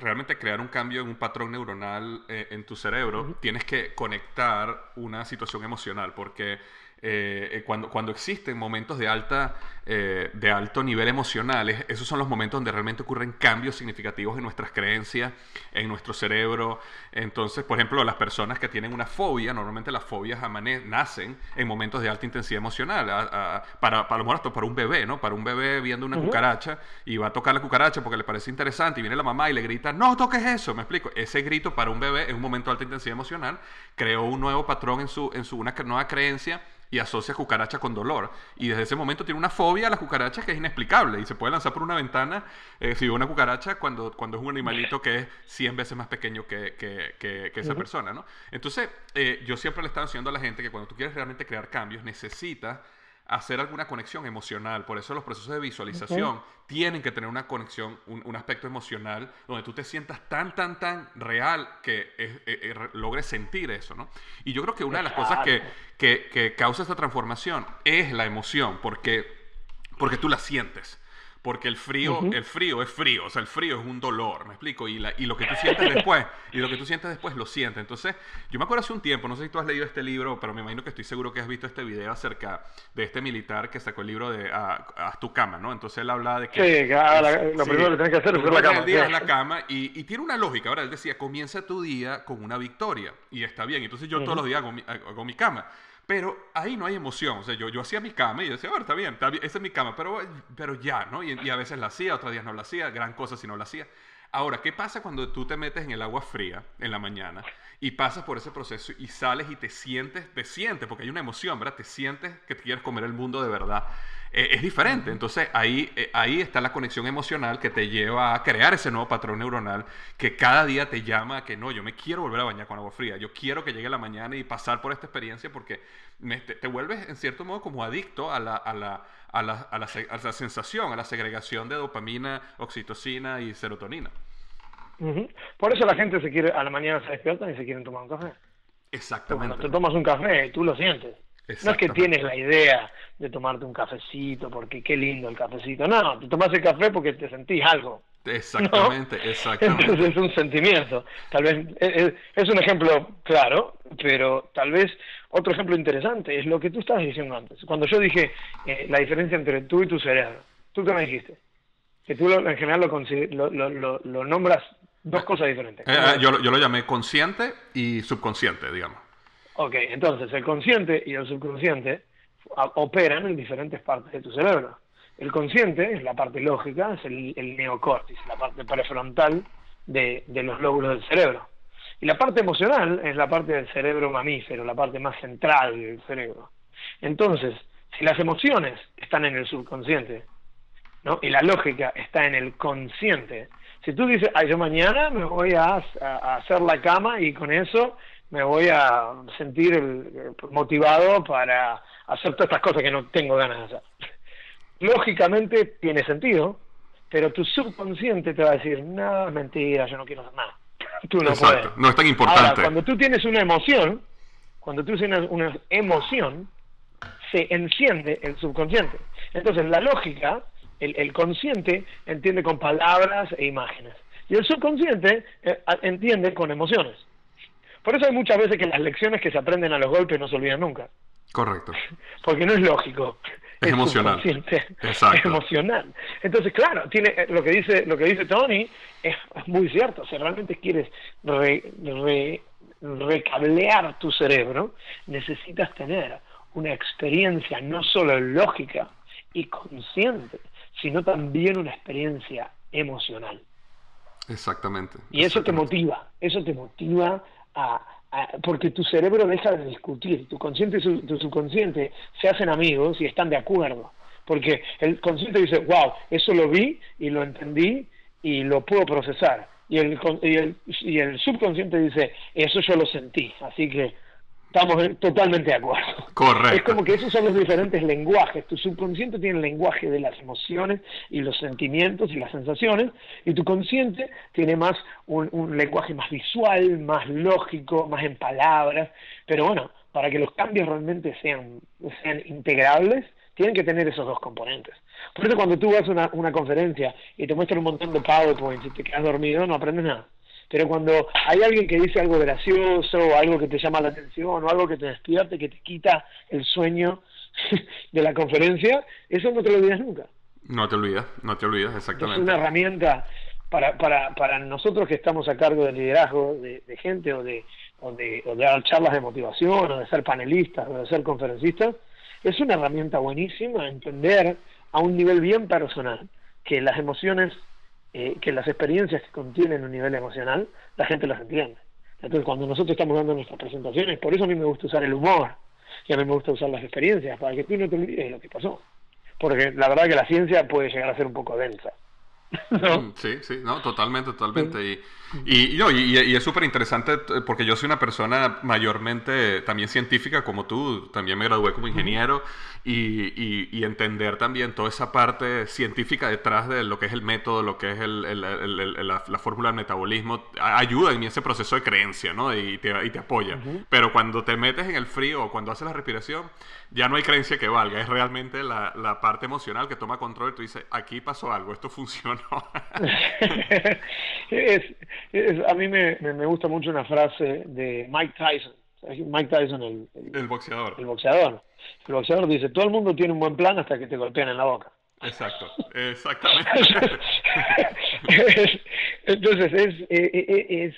realmente crear un cambio en un patrón neuronal eh, en tu cerebro, tienes que conectar una situación emocional, porque eh, eh, cuando, cuando existen momentos de, alta, eh, de alto nivel emocional, esos son los momentos donde realmente ocurren cambios significativos en nuestras creencias, en nuestro cerebro. Entonces, por ejemplo, las personas que tienen una fobia, normalmente las fobias nacen en momentos de alta intensidad emocional. para, para lo para un bebé, ¿no? Para un bebé viendo una cucaracha y va a tocar la cucaracha porque le parece interesante y viene la mamá y le grita, no toques eso, me explico. Ese grito para un bebé en un momento de alta intensidad emocional creó un nuevo patrón en su, en su una nueva creencia y asocia cucaracha con dolor. Y desde ese momento tiene una fobia a las cucarachas que es inexplicable y se puede lanzar por una ventana eh, si ve una cucaracha cuando, cuando es un animalito que es 100 veces más pequeño que, que, que, esa persona, ¿no? Entonces, eh, yo siempre le estaba diciendo a la gente que cuando tú quieres realmente crear cambios, necesitas hacer alguna conexión emocional. Por eso los procesos de visualización tienen que tener una conexión, un, aspecto emocional, donde tú te sientas tan, tan, tan real que eh, eh, logres sentir eso, ¿no? Y yo creo que una de las cosas que, que, que, causa esta transformación es la emoción, porque, porque tú la sientes. Porque el frío, el frío es frío, o sea, el frío es un dolor, ¿me explico? Y, la, y lo que tú sientes después, y lo que tú sientes después lo sientes. Entonces, yo me acuerdo hace un tiempo, no sé si tú has leído este libro, pero me imagino que estoy seguro que has visto este video acerca de este militar que sacó el libro de Haz tu cama, ¿no? Entonces él hablaba de que... Sí, lo primero que tienes que hacer es la cama. Día la cama y, y, tiene una lógica. Ahora, él decía, comienza tu día con una victoria, y está bien. Entonces yo todos los días hago mi, hago mi cama. Pero ahí no hay emoción. O sea, yo, yo hacía mi cama y yo decía, bueno, está bien, está bien esa es mi cama, pero, pero ya, ¿no? Y, a veces la hacía, otros días no la hacía, gran cosa si no la hacía. Ahora, ¿qué pasa cuando tú te metes en el agua fría en la mañana y pasas por ese proceso y sales y te sientes, te sientes, porque hay una emoción, ¿verdad? Te sientes que te quieres comer el mundo de verdad. Eh, es diferente. Entonces ahí, eh, ahí está la conexión emocional que te lleva a crear ese nuevo patrón neuronal que cada día te llama a que no, yo me quiero volver a bañar con agua fría. Yo quiero que llegue la mañana y pasar por esta experiencia porque te, vuelves en cierto modo como adicto a la, a la, a la, a la, sensación, a la segregación de dopamina, oxitocina y serotonina. Por eso la gente se quiere, a la mañana se despierta y se quieren tomar un café. Exactamente. Cuando te tomas un café, tú lo sientes. No es que tienes la idea de tomarte un cafecito porque qué lindo el cafecito. No, te tomas el café porque te sentís algo. Exactamente, exactamente. Entonces es un sentimiento. Tal vez es, un ejemplo claro, pero tal vez otro ejemplo interesante es lo que tú estabas diciendo antes. Cuando yo dije eh, la diferencia entre tú y tu cerebro, ¿tú qué me dijiste? Que tú en general lo, lo, lo, lo nombras dos cosas diferentes. Eh, eh, yo, yo lo llamé consciente y subconsciente, digamos. Ok, entonces el consciente y el subconsciente operan en diferentes partes de tu cerebro. El consciente es la parte lógica, es el, el la parte prefrontal de, de, los lóbulos del cerebro. Y la parte emocional es la parte del cerebro mamífero, la parte más central del cerebro. Entonces, si las emociones están en el subconsciente, ¿no? y la lógica está en el consciente, si tú dices, ay, yo mañana me voy a hacer la cama y con eso me voy a sentir el, motivado para hacer todas estas cosas que no tengo ganas de hacer. Lógicamente tiene sentido, pero tu subconsciente te va a decir, no, es mentira, yo no quiero hacer nada. Tú no puedes. No es tan importante. cuando tú tienes una emoción, cuando tú tienes una, emoción, se enciende el subconsciente. Entonces la lógica, el, consciente entiende con palabras e imágenes. Y el subconsciente eh, entiende con emociones. Por eso hay muchas veces que las lecciones que se aprenden a los golpes no se olvidan nunca. Correcto. Porque no es lógico. Es, emocional. Es emocional. Entonces, claro, tiene eh, lo que dice lo que dice Tony es, muy cierto. Si realmente quieres recablear tu cerebro, necesitas tener una experiencia no solo lógica y consciente, sino también una experiencia emocional. Exactamente. Y eso te motiva, eso te motiva a, porque tu cerebro deja de discutir, tu consciente y tu subconsciente se hacen amigos y están de acuerdo, porque el consciente dice, wow, eso lo vi y lo entendí y lo puedo procesar, y el, y el, y el subconsciente dice, eso yo lo sentí, así que Estamos totalmente de acuerdo. Correcto. Es como que esos son los diferentes lenguajes. Tu subconsciente tiene el lenguaje de las emociones y los sentimientos y las sensaciones, y tu consciente tiene más un, un lenguaje más visual, más lógico, más en palabras. Pero bueno, para que los cambios realmente sean, sean integrables, tienen que tener esos dos componentes. Por eso cuando tú vas a una, una conferencia y te muestran un montón de PowerPoints y te quedas dormido, no aprendes nada pero cuando hay alguien que dice algo gracioso o algo que te llama la atención o algo que te despierte, que te quita el sueño de la conferencia, eso no te lo olvidas nunca. No te olvidas, no te olvidas, exactamente. Es una herramienta para, para, para nosotros que estamos a cargo del liderazgo de, gente o de, o, de, o de dar charlas de motivación o de ser panelistas o de ser conferencistas, es una herramienta buenísima entender a un nivel bien personal que las emociones eh, que las experiencias que contienen un nivel emocional, la gente las entiende. Entonces, cuando nosotros estamos dando nuestras presentaciones, por eso a mí me gusta usar el humor y a mí me gusta usar las experiencias, para que tú no te olvides de lo que pasó. Porque la verdad que la ciencia puede llegar a ser un poco densa. Mm, sí, sí, no, totalmente, totalmente. Y, y, y, es súper interesante porque yo soy una persona mayormente también científica como tú, también me gradué como ingeniero y, entender también toda esa parte científica detrás de lo que es el método, lo que es la, fórmula del metabolismo, ayuda en ese proceso de creencia, ¿no? Y te, te apoya. Pero cuando te metes en el frío o cuando haces la respiración, ya no hay creencia que valga, es realmente la, parte emocional que toma control y tú dices, aquí pasó algo, esto funcionó. a mí me, me, gusta mucho una frase de Mike Tyson. Mike Tyson, el, el, boxeador. El boxeador. El boxeador dice, todo el mundo tiene un buen plan hasta que te golpean en la boca. Exacto, exactamente. Entonces es, es,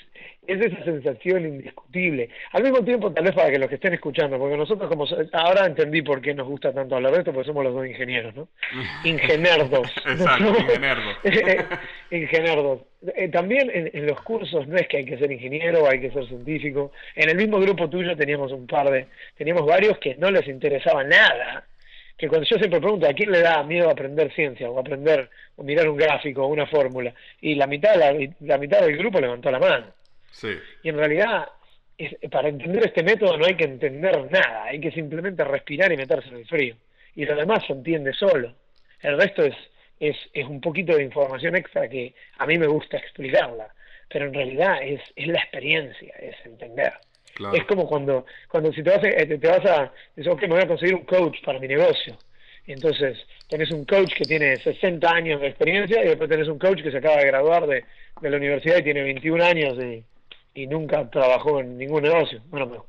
es esa sensación indiscutible. Al mismo tiempo, tal vez para que los que estén escuchando, porque nosotros como ahora entendí por qué nos gusta tanto hablar de esto, porque somos los dos ingenieros, ¿no? Ingenerdos. Exacto, ingenerdos. ingenerdos. Eh, también en, los cursos no es que hay que ser ingeniero o hay que ser científico. En el mismo grupo tuyo teníamos un par de, teníamos varios que no les interesaba nada. Que cuando yo siempre pregunto a quién le da miedo aprender ciencia o aprender o mirar un gráfico o una fórmula, y la mitad, la, la mitad del grupo levantó la mano. Y en realidad, para entender este método no hay que entender nada, hay que simplemente respirar y meterse en el frío. Y lo demás se entiende solo. El resto es, es, es un poquito de información extra que a mí me gusta explicarla, pero en realidad es, es la experiencia, es entender. Es como cuando, cuando si te vas, a, te, vas a, decir, ok, me voy a conseguir un coach para mi negocio. Y entonces tenés un coach que tiene 60 años de experiencia y después tenés un coach que se acaba de graduar de, de la universidad y tiene 21 años de, y nunca trabajó en ningún negocio. Bueno,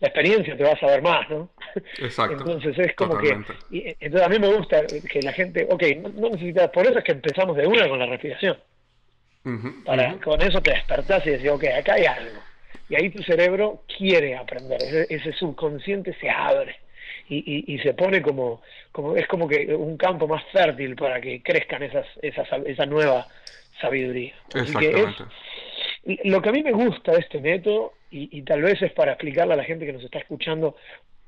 la experiencia te va a saber más, ¿no? Exacto. Entonces es como que. Y, entonces a mí me gusta que la gente. Ok, no, necesitas. Por eso es que empezamos de una con la respiración. para Con eso te despertás y decís, ok, acá hay algo. Y ahí tu cerebro quiere aprender. Ese, subconsciente se abre. Y, y, se pone como, como. Es como que un campo más fértil para que crezcan esas, esas, esa nueva sabiduría. Exactamente. Lo que a mí me gusta de este método, y, tal vez es para explicarle a la gente que nos está escuchando,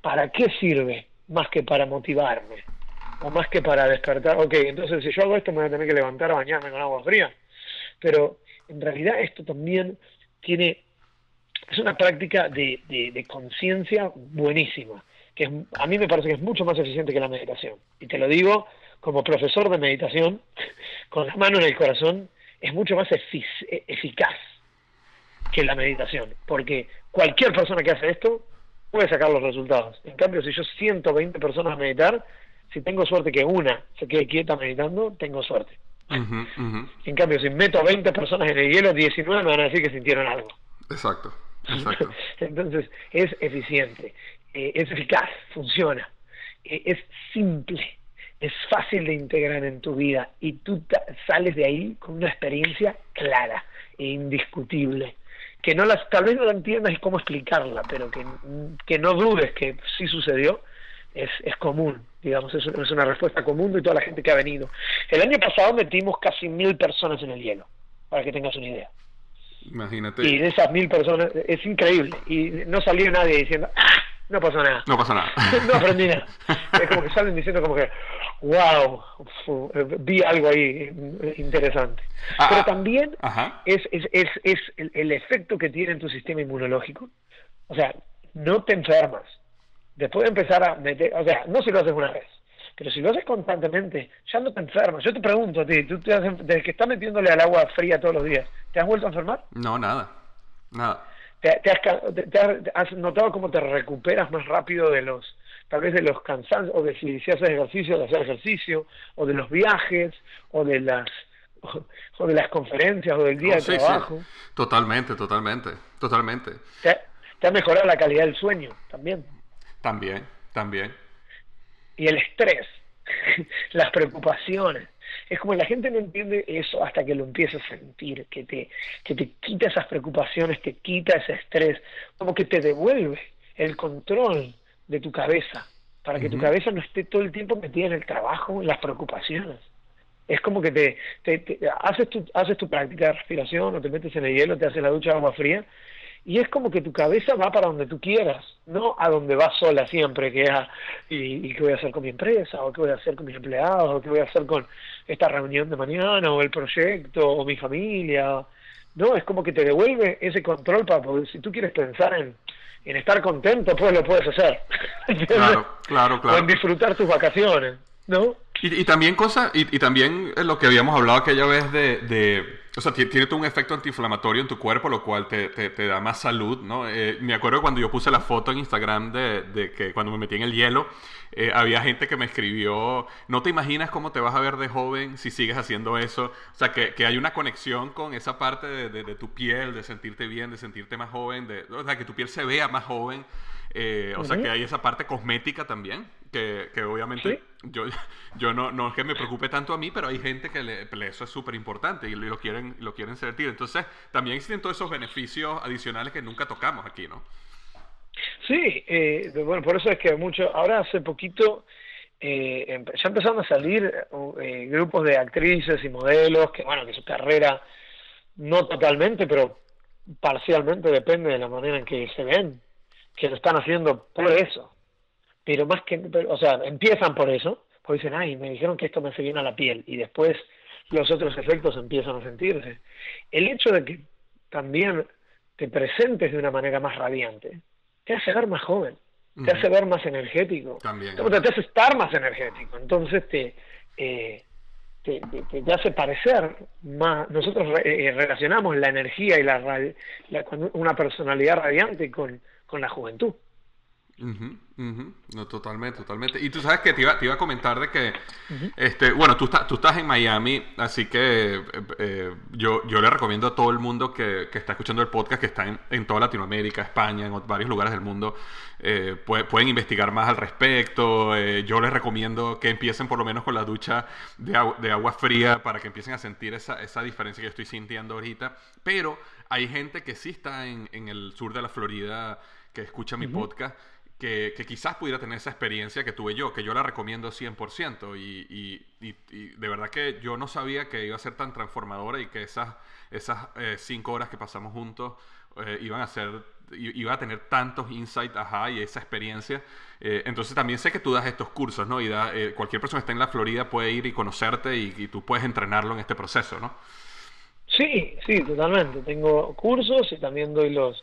¿para qué sirve? Más que para motivarme, o más que para despertar, ok, entonces si yo hago esto me voy a tener que levantar a bañarme con agua fría, pero en realidad esto también tiene, es una práctica de, de, conciencia buenísima, que a mí me parece que es mucho más eficiente que la meditación, y te lo digo como profesor de meditación, con la mano en el corazón, es mucho más eficaz que la meditación, porque cualquier persona que hace esto puede sacar los resultados. En cambio, si yo siento 20 personas meditar, si tengo suerte que una se quede quieta meditando, tengo suerte. En cambio, si meto 20 personas en el hielo, 19 me van a decir que sintieron algo. Exacto, exacto. Entonces, es eficiente, eh, es eficaz, funciona, eh, es simple, es fácil de integrar en tu vida y tú sales de ahí con una experiencia clara e indiscutible que no las, tal vez no la entiendas y cómo explicarla, pero que, que no dudes que sí sucedió, es, es común, digamos, es, es una respuesta común de toda la gente que ha venido. El año pasado metimos casi mil personas en el hielo, para que tengas una idea. Imagínate. Y de esas mil personas, es increíble. Y no salió nadie diciendo, ¡Ah! No pasó nada. No pasó nada. no aprendí nada. Es como que salen diciendo como que, wow, vi algo ahí interesante. Ah, Pero ah, también es, es, es, es el, el, efecto que tiene en tu sistema inmunológico. O sea, no te enfermas. Después de empezar a meter, o sea, no si lo haces una vez, pero si lo haces constantemente, ya no te enfermas. Yo te pregunto a ti, tú te desde que estás metiéndole al agua fría todos los días, ¿te has vuelto a enfermar? No, nada. Nada. ¿Te, te, has, notado cómo te recuperas más rápido de los, tal vez de los cansancios, o de si, si haces ejercicio, de hacer ejercicio, o de los viajes, o de las o, de las conferencias, o del día de trabajo? Totalmente, totalmente, totalmente. Te, te ha mejorado la calidad del sueño también. También, también. Y el estrés, las preocupaciones. Es como la gente no entiende eso hasta que lo empieza a sentir, que te, que te quita esas preocupaciones, te quita ese estrés, como que te devuelve el control de tu cabeza, para que tu cabeza no esté todo el tiempo metida en el trabajo, en las preocupaciones. Es como que te, te, haces, tu, haces tu práctica de respiración o te metes en el hielo, te haces la ducha de agua fría y es como que tu cabeza va para donde tú quieras, no a donde vas sola siempre, que es y, qué voy a hacer con mi empresa, o qué voy a hacer con mis empleados, o qué voy a hacer con esta reunión de mañana, o el proyecto, o mi familia. No, es como que te devuelve ese control para poder, si tú quieres pensar en, en estar contento, pues lo puedes hacer. Claro, claro, claro. O en disfrutar tus vacaciones, ¿no? Y, también cosa, y, también lo que habíamos hablado aquella vez de, o sea, tiene un efecto antiinflamatorio en tu cuerpo, lo cual te, te, da más salud, ¿no? Eh, me acuerdo cuando yo puse la foto en Instagram de, de que cuando me metí en el hielo, eh, había gente que me escribió, no te imaginas cómo te vas a ver de joven si sigues haciendo eso. O sea, que, que hay una conexión con esa parte de, de, tu piel, de sentirte bien, de sentirte más joven, de, o sea, que tu piel se vea más joven. Eh, o sea que hay esa parte cosmética también, que, que obviamente yo, yo no, no es que me preocupe tanto a mí, pero hay gente que le, eso es súper importante y lo quieren, lo quieren sentir. Entonces también existen todos esos beneficios adicionales que nunca tocamos aquí, ¿no? Sí, eh, bueno, por eso es que mucho, ahora hace poquito eh, ya empezaron a salir eh, grupos de actrices y modelos que, bueno, que su carrera no totalmente, pero parcialmente depende de la manera en que se ven que lo están haciendo por eso. Pero más que, o sea, empiezan por eso, porque dicen, ay, me dijeron que esto me hace bien a la piel, y después los otros efectos empiezan a sentirse. El hecho de que también te presentes de una manera más radiante, te hace ver más joven, te hace ver más energético, también, te, hace estar más energético, entonces te, eh, te, te, hace parecer más, nosotros eh, relacionamos la energía y la, la, una personalidad radiante con, con la juventud. No, totalmente, totalmente. Y tú sabes que te iba, te iba a comentar de que, este, bueno, tú, estás tú estás en Miami, así que eh, eh, yo, yo le recomiendo a todo el mundo que, que está escuchando el podcast, que está en, en, toda Latinoamérica, España, en varios lugares del mundo, eh, pueden investigar más al respecto. yo les recomiendo que empiecen por lo menos con la ducha de, agua, de agua fría para que empiecen a sentir esa, esa diferencia que estoy sintiendo ahorita. Pero hay gente que sí está en, en el sur de la Florida que escucha mi podcast que, quizás pudiera tener esa experiencia que tuve yo, que yo la recomiendo 100%. Y, y, y, de verdad que yo no sabía que iba a ser tan transformadora y que esas, esas eh, cinco horas que pasamos juntos eh, iban a ser, iba a tener tantos insights, ajá, y esa experiencia. Eh, entonces también sé que tú das estos cursos, ¿no? Y da, cualquier persona que esté en la Florida puede ir y conocerte y, tú puedes entrenarlo en este proceso, ¿no? Sí, sí, totalmente. Tengo cursos y también doy los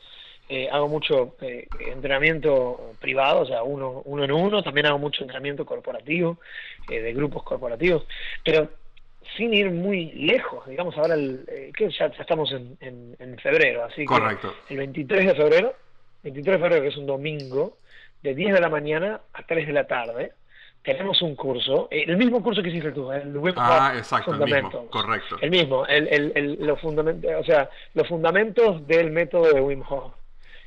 eh, hago mucho eh, entrenamiento privado, o sea, uno, uno en uno, también hago mucho entrenamiento corporativo, eh, de grupos corporativos, pero sin ir muy lejos, digamos ahora, el, que ya, estamos en, en, febrero, así Correcto. que el 23 de febrero 23 de febrero, que es un domingo, de 10 de la mañana a 3 de la tarde, tenemos un curso, eh, el mismo curso que hiciste tú, el Wim ah, exacto, El mismo, correcto. El mismo, el, el, los fundamentos, o sea, los fundamentos del método de Wim Hof,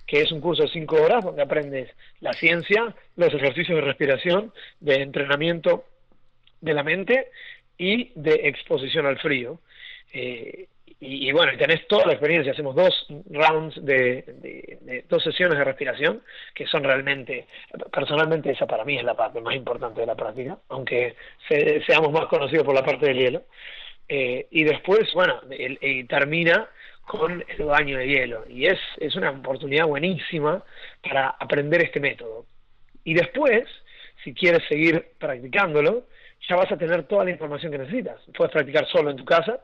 que es un curso de 5 horas donde aprendes la ciencia, los ejercicios de respiración, de entrenamiento de la mente y de exposición al frío. Eh, y, bueno, y tenés toda la experiencia, hacemos dos rounds de, dos sesiones de respiración, que son realmente, personalmente esa para mí es la parte más importante de la práctica, aunque seamos más conocidos por la parte del hielo. Eh, y después, bueno, termina con el baño de hielo, y es, es una oportunidad buenísima para aprender este método. Y después, si quieres seguir practicándolo, ya vas a tener toda la información que necesitas. Puedes practicar solo en tu casa,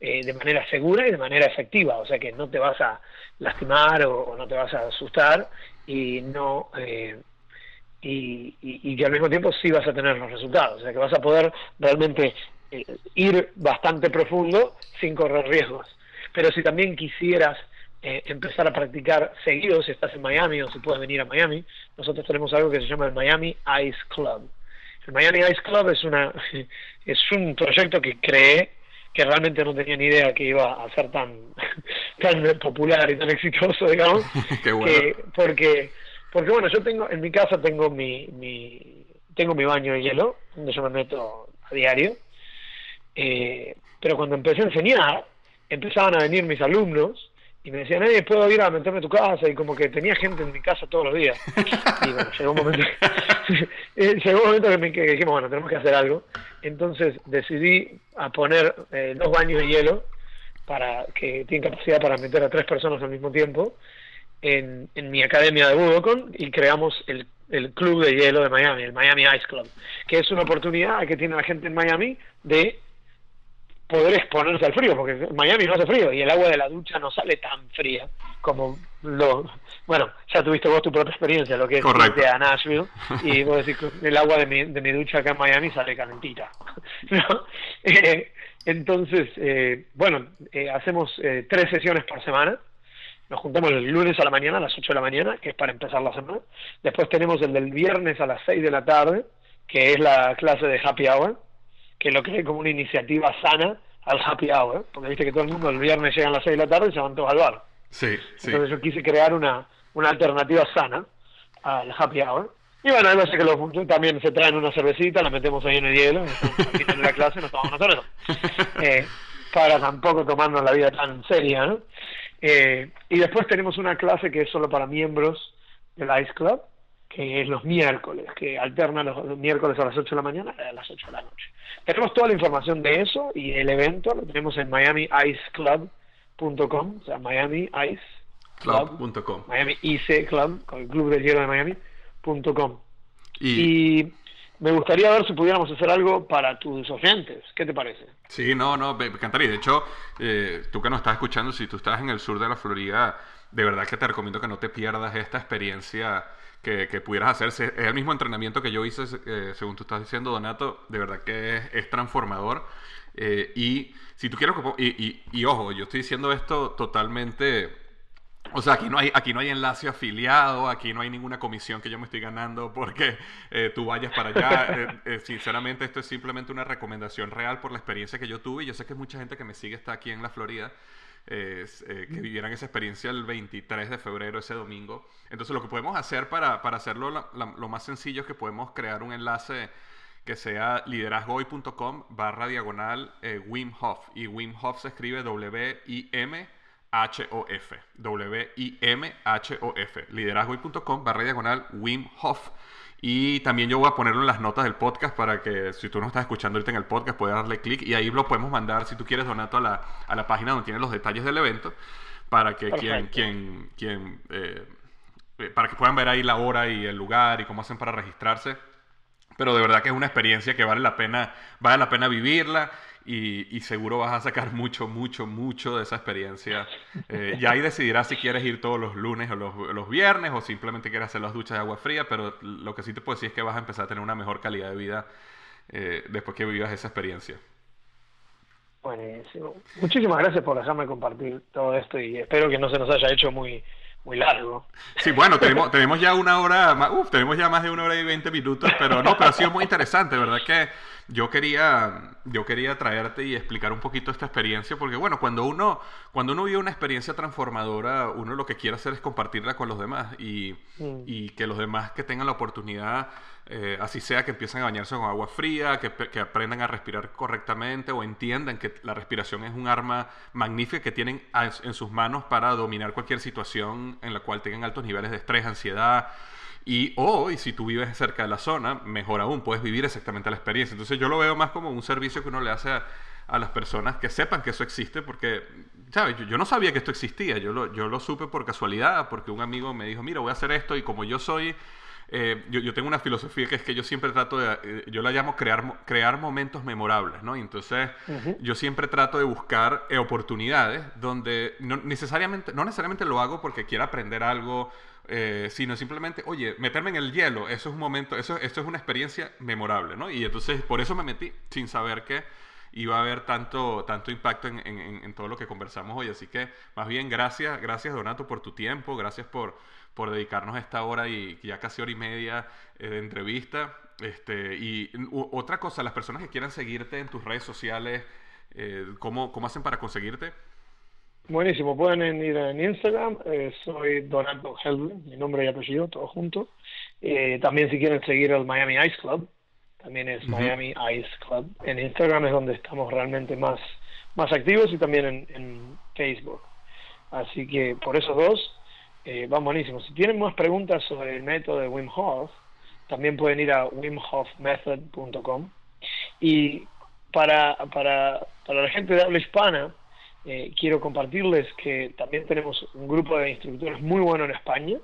eh, de manera segura y de manera efectiva, o sea que no te vas a lastimar o, no te vas a asustar y no eh, y, y, que al mismo tiempo sí vas a tener los resultados, o sea que vas a poder realmente eh, ir bastante profundo sin correr riesgos. Pero si también quisieras empezar a practicar seguido, si estás en Miami o si puedes venir a Miami, nosotros tenemos algo que se llama el Miami Ice Club. El Miami Ice Club es una es un proyecto que creé que realmente no tenía ni idea que iba a ser tan, tan popular y tan exitoso, digamos. porque, porque bueno, yo tengo, en mi casa tengo mi, mi, tengo mi baño de hielo, donde yo me meto a diario. Eh, pero cuando empecé a enseñar, empezaban a venir mis alumnos y me decían, eh, puedo ir a meterme tu casa, y como que tenía gente en mi casa todos los días. Y bueno, llegó un momento, eh, llegó un momento que, me, dijimos, bueno, tenemos que hacer algo. Entonces decidí poner eh, dos baños de hielo para que tienen capacidad para meter a tres personas al mismo tiempo en, en mi academia de Budokon y creamos el, el club de hielo de Miami, el Miami Ice Club, que es una oportunidad que tiene la gente en Miami de poder exponerse al frío, porque en Miami no hace frío y el agua de la ducha no sale tan fría como lo... Bueno, ya tuviste vos tu propia experiencia, lo que es irte a Nashville y vos decís que el agua de mi, de mi ducha acá en Miami sale calentita. Eh, entonces, eh, bueno, eh, hacemos tres sesiones por semana. Nos juntamos el lunes a la mañana, a las 8 de la mañana, que es para empezar la semana. Después tenemos el del viernes a las 6 de la tarde, que es la clase de happy hour que lo cree como una iniciativa sana al happy hour, porque viste que todo el mundo el viernes llega a las 6 de la tarde y se van todos al bar. Sí, sí. Entonces yo quise crear una, una alternativa sana al happy hour. Y bueno, hay veces que los también se traen una cervecita, la metemos ahí en el hielo, final de la clase nos tomamos una cerveza. Eh, para tampoco tomarnos la vida tan seria, ¿no? Eh, y después tenemos una clase que es solo para miembros del Ice Club, que es los miércoles, que alterna los, miércoles a las 8 de la mañana a las 8 de la noche. Tenemos toda la información de eso y el evento lo tenemos en miamiiceclub.com, o sea, miamiiceclub.com, Miami IC Club, con el Club de Hielo de Miami.com. Y, y me gustaría ver si pudiéramos hacer algo para tus oyentes. ¿Qué te parece? Sí, no, no, me encantaría. De hecho, eh, tú que nos estás escuchando, si tú estás en el sur de la Florida, de verdad que te recomiendo que no te pierdas esta experiencia que, pudieras hacer. Es el mismo entrenamiento que yo hice, eh, según tú estás diciendo, Donato, de verdad que es, transformador. Eh, y si tú quieres, y, y, ojo, yo estoy diciendo esto totalmente... O sea, aquí no hay, aquí no hay enlace afiliado, aquí no hay ninguna comisión que yo me estoy ganando porque eh, tú vayas para allá. sinceramente, esto es simplemente una recomendación real por la experiencia que yo tuve. Y yo sé que mucha gente que me sigue está aquí en la Florida eh, que vivieran esa experiencia el 23 de febrero, ese domingo. Entonces lo que podemos hacer para, para hacerlo lo más sencillo es que podemos crear un enlace que sea liderazgoy.com barra diagonal eh, Wim Hof. Y Wim Hof se escribe W-I-M. H-O-F. W-I-M-H-O-F. Liderazgoy.com barra diagonal Wim Hof. Y también yo voy a ponerlo en las notas del podcast para que si tú no estás escuchando ahorita en el podcast puedas darle clic y ahí lo podemos mandar si tú quieres Donato a la, a la página donde tiene los detalles del evento para que quien, quien, quien eh, eh, para que puedan ver ahí la hora y el lugar y cómo hacen para registrarse. Pero de verdad que es una experiencia que vale la pena, vale la pena vivirla y, seguro vas a sacar mucho, mucho, mucho de esa experiencia. Eh, y ahí decidirás si quieres ir todos los lunes o los, viernes o simplemente quieres hacer las duchas de agua fría, pero lo que sí te puedo decir es que vas a empezar a tener una mejor calidad de vida eh, después que vivas esa experiencia. Buenísimo. Muchísimas gracias por dejarme compartir todo esto y espero que no se nos haya hecho muy muy largo. Sí, bueno, tenemos, tenemos ya una hora, uf, tenemos ya más de una hora y veinte minutos, pero no, pero ha sido muy interesante, ¿verdad? Que yo quería, yo quería traerte y explicar un poquito esta experiencia, porque bueno, cuando uno, cuando uno vive una experiencia transformadora, uno lo que quiere hacer es compartirla con los demás y, mm. y que los demás que tengan la oportunidad eh, así sea que empiecen a bañarse con agua fría, que, que, aprendan a respirar correctamente o entiendan que la respiración es un arma magnífica que tienen en sus manos para dominar cualquier situación en la cual tengan altos niveles de estrés, ansiedad. Y o, y si tú vives cerca de la zona, mejor aún, puedes vivir exactamente la experiencia. Entonces yo lo veo más como un servicio que uno le hace a, a las personas que sepan que eso existe, porque, ¿sabes? Yo, yo, no sabía que esto existía, yo lo, yo lo supe por casualidad, porque un amigo me dijo, mira, voy a hacer esto, y como yo soy eh, yo, yo, tengo una filosofía que es que yo siempre trato de, eh, yo la llamo crear, crear momentos memorables, ¿no? Y entonces yo siempre trato de buscar eh, oportunidades donde no necesariamente, no necesariamente lo hago porque quiera aprender algo, sino simplemente, oye, meterme en el hielo, eso es un momento, eso, esto es una experiencia memorable, ¿no? Y entonces por eso me metí sin saber que iba a haber tanto, tanto impacto en, en, todo lo que conversamos hoy. Así que más bien gracias, gracias Donato por tu tiempo, gracias por por dedicarnos esta hora y ya casi hora y media eh, de entrevista. Este, y otra cosa, las personas que quieran seguirte en tus redes sociales, eh, ¿cómo, ¿cómo, hacen para conseguirte? Buenísimo, pueden ir en Instagram, eh, soy Donato Helvin, mi nombre y apellido, todo junto. también si quieren seguir el Miami Ice Club, también es Miami Ice Club. En Instagram es donde estamos realmente más, más activos y también en, en Facebook. Así que por esos dos, eh, van buenísimos. Si tienen más preguntas sobre el método de Wim Hof, también pueden ir a wimhofmethod.com. Y para, para, para la gente de habla hispana, eh, quiero compartirles que también tenemos un grupo de instructores muy bueno en España,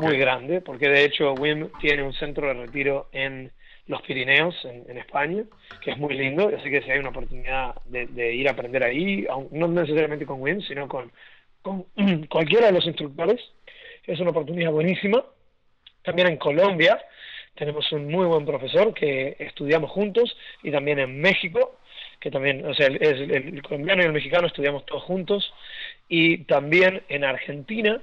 muy grande, porque de hecho Wim tiene un centro de retiro en los Pirineos, en, España, que es muy lindo, así que si hay una oportunidad de, de ir a aprender ahí, no necesariamente con Wim, sino con con cualquiera de los instructores. Es una oportunidad buenísima. También en Colombia tenemos un muy buen profesor que estudiamos juntos y también en México, que también, o sea, es el, colombiano y el mexicano estudiamos todos juntos. Y también en Argentina,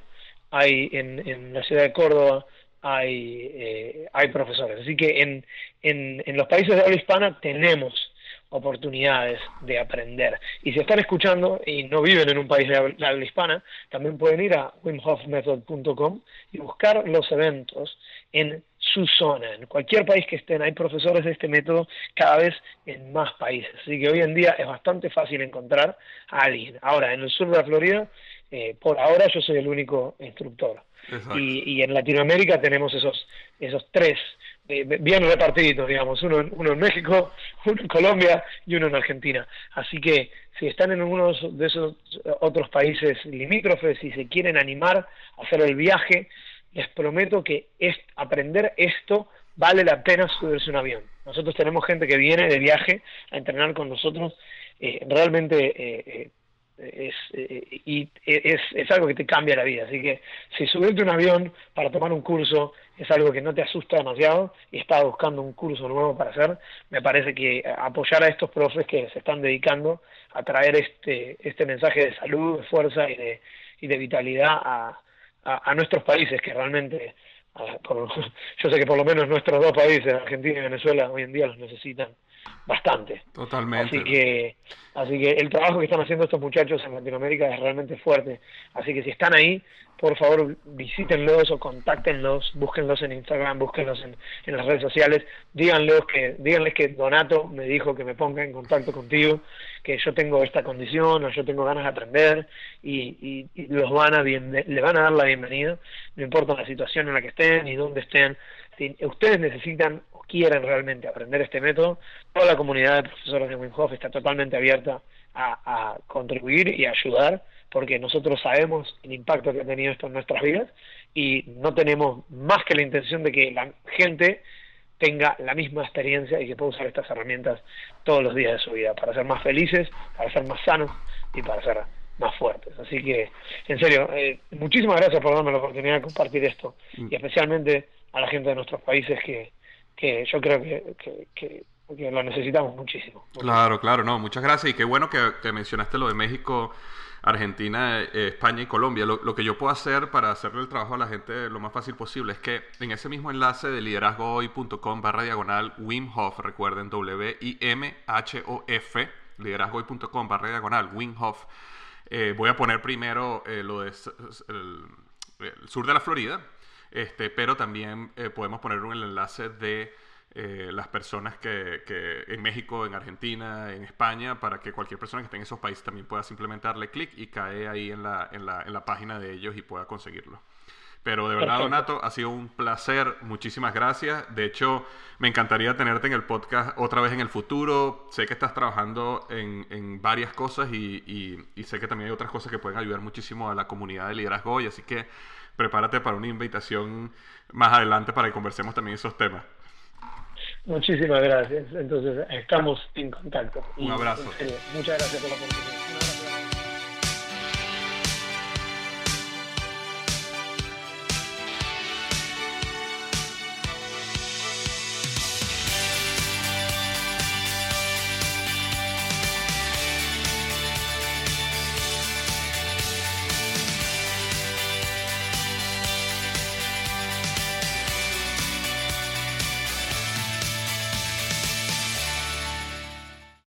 hay en, en la ciudad de Córdoba, hay, eh, hay profesores. Así que en, en, en los países de habla hispana tenemos oportunidades de aprender. Y si están escuchando y no viven en un país de habla hispana, también pueden ir a wimhofmethod.com y buscar los eventos en su zona. En cualquier país que estén, hay profesores de este método cada vez en más países. Así que hoy en día es bastante fácil encontrar a alguien. Ahora, en el sur de la Florida, eh, por ahora yo soy el único instructor. Y, y, en Latinoamérica tenemos esos, esos tres eh, bien repartidos, digamos, uno, uno en México, uno en Colombia y uno en Argentina. Así que si están en uno de esos otros países limítrofes y se quieren animar a hacer el viaje, les prometo que es, aprender esto vale la pena subirse un avión. Nosotros tenemos gente que viene de viaje a entrenar con nosotros, eh, realmente eh, es, y es algo que te cambia la vida. Así que si subirte un avión para tomar un curso es algo que no te asusta demasiado y estás buscando un curso nuevo para hacer, me parece que apoyar a estos profes que se están dedicando a traer este, este mensaje de salud, de fuerza y de, y de vitalidad a, a, nuestros países que realmente, yo sé que por lo menos nuestros dos países, Argentina y Venezuela, hoy en día los necesitan bastante. Totalmente. Así que, así que el trabajo que están haciendo estos muchachos en Latinoamérica es realmente fuerte. Así que si están ahí, por favor visítenlos o contáctenlos, búsquenlos en Instagram, búsquenlos en, en las redes sociales, díganlos que, díganles que Donato me dijo que me ponga en contacto contigo, que yo tengo esta condición o yo tengo ganas de aprender y, y, los van a bien, le van a dar la bienvenida, no importa la situación en la que estén y dónde estén. Si ustedes necesitan quieren realmente aprender este método, toda la comunidad de profesores de Wim Hof está totalmente abierta a, contribuir y ayudar, porque nosotros sabemos el impacto que ha tenido esto en nuestras vidas y no tenemos más que la intención de que la gente tenga la misma experiencia y que pueda usar estas herramientas todos los días de su vida para ser más felices, para ser más sanos y para ser más fuertes. Así que, en serio, eh, muchísimas gracias por darme la oportunidad de compartir esto mm. y especialmente a la gente de nuestros países que, que yo creo que, que, lo necesitamos muchísimo. Claro, claro, no, muchas gracias y qué bueno que, mencionaste lo de México. Argentina, eh, España y Colombia. Lo, que yo puedo hacer para hacerle el trabajo a la gente lo más fácil posible es que en ese mismo enlace de liderazgohoy.com barra diagonal Wim Hof, recuerden W-I-M-H-O-F, liderazgohoy.com barra diagonal Wim Hof, eh, voy a poner primero eh, lo de el, sur de la Florida, este, pero también podemos poner un enlace de eh, las personas que, que, en México, en Argentina, en España, para que cualquier persona que esté en esos países también pueda simplemente darle clic y cae ahí en la, en, la, en la, página de ellos y pueda conseguirlo. Pero de verdad, Donato, ha sido un placer. Muchísimas gracias. De hecho, me encantaría tenerte en el podcast otra vez en el futuro. Sé que estás trabajando en, en varias cosas y, y, y, sé que también hay otras cosas que pueden ayudar muchísimo a la comunidad de liderazgo hoy. Así que prepárate para una invitación más adelante para que conversemos también esos temas. Muchísimas gracias. Entonces, estamos en contacto. Un abrazo. muchas gracias por la oportunidad.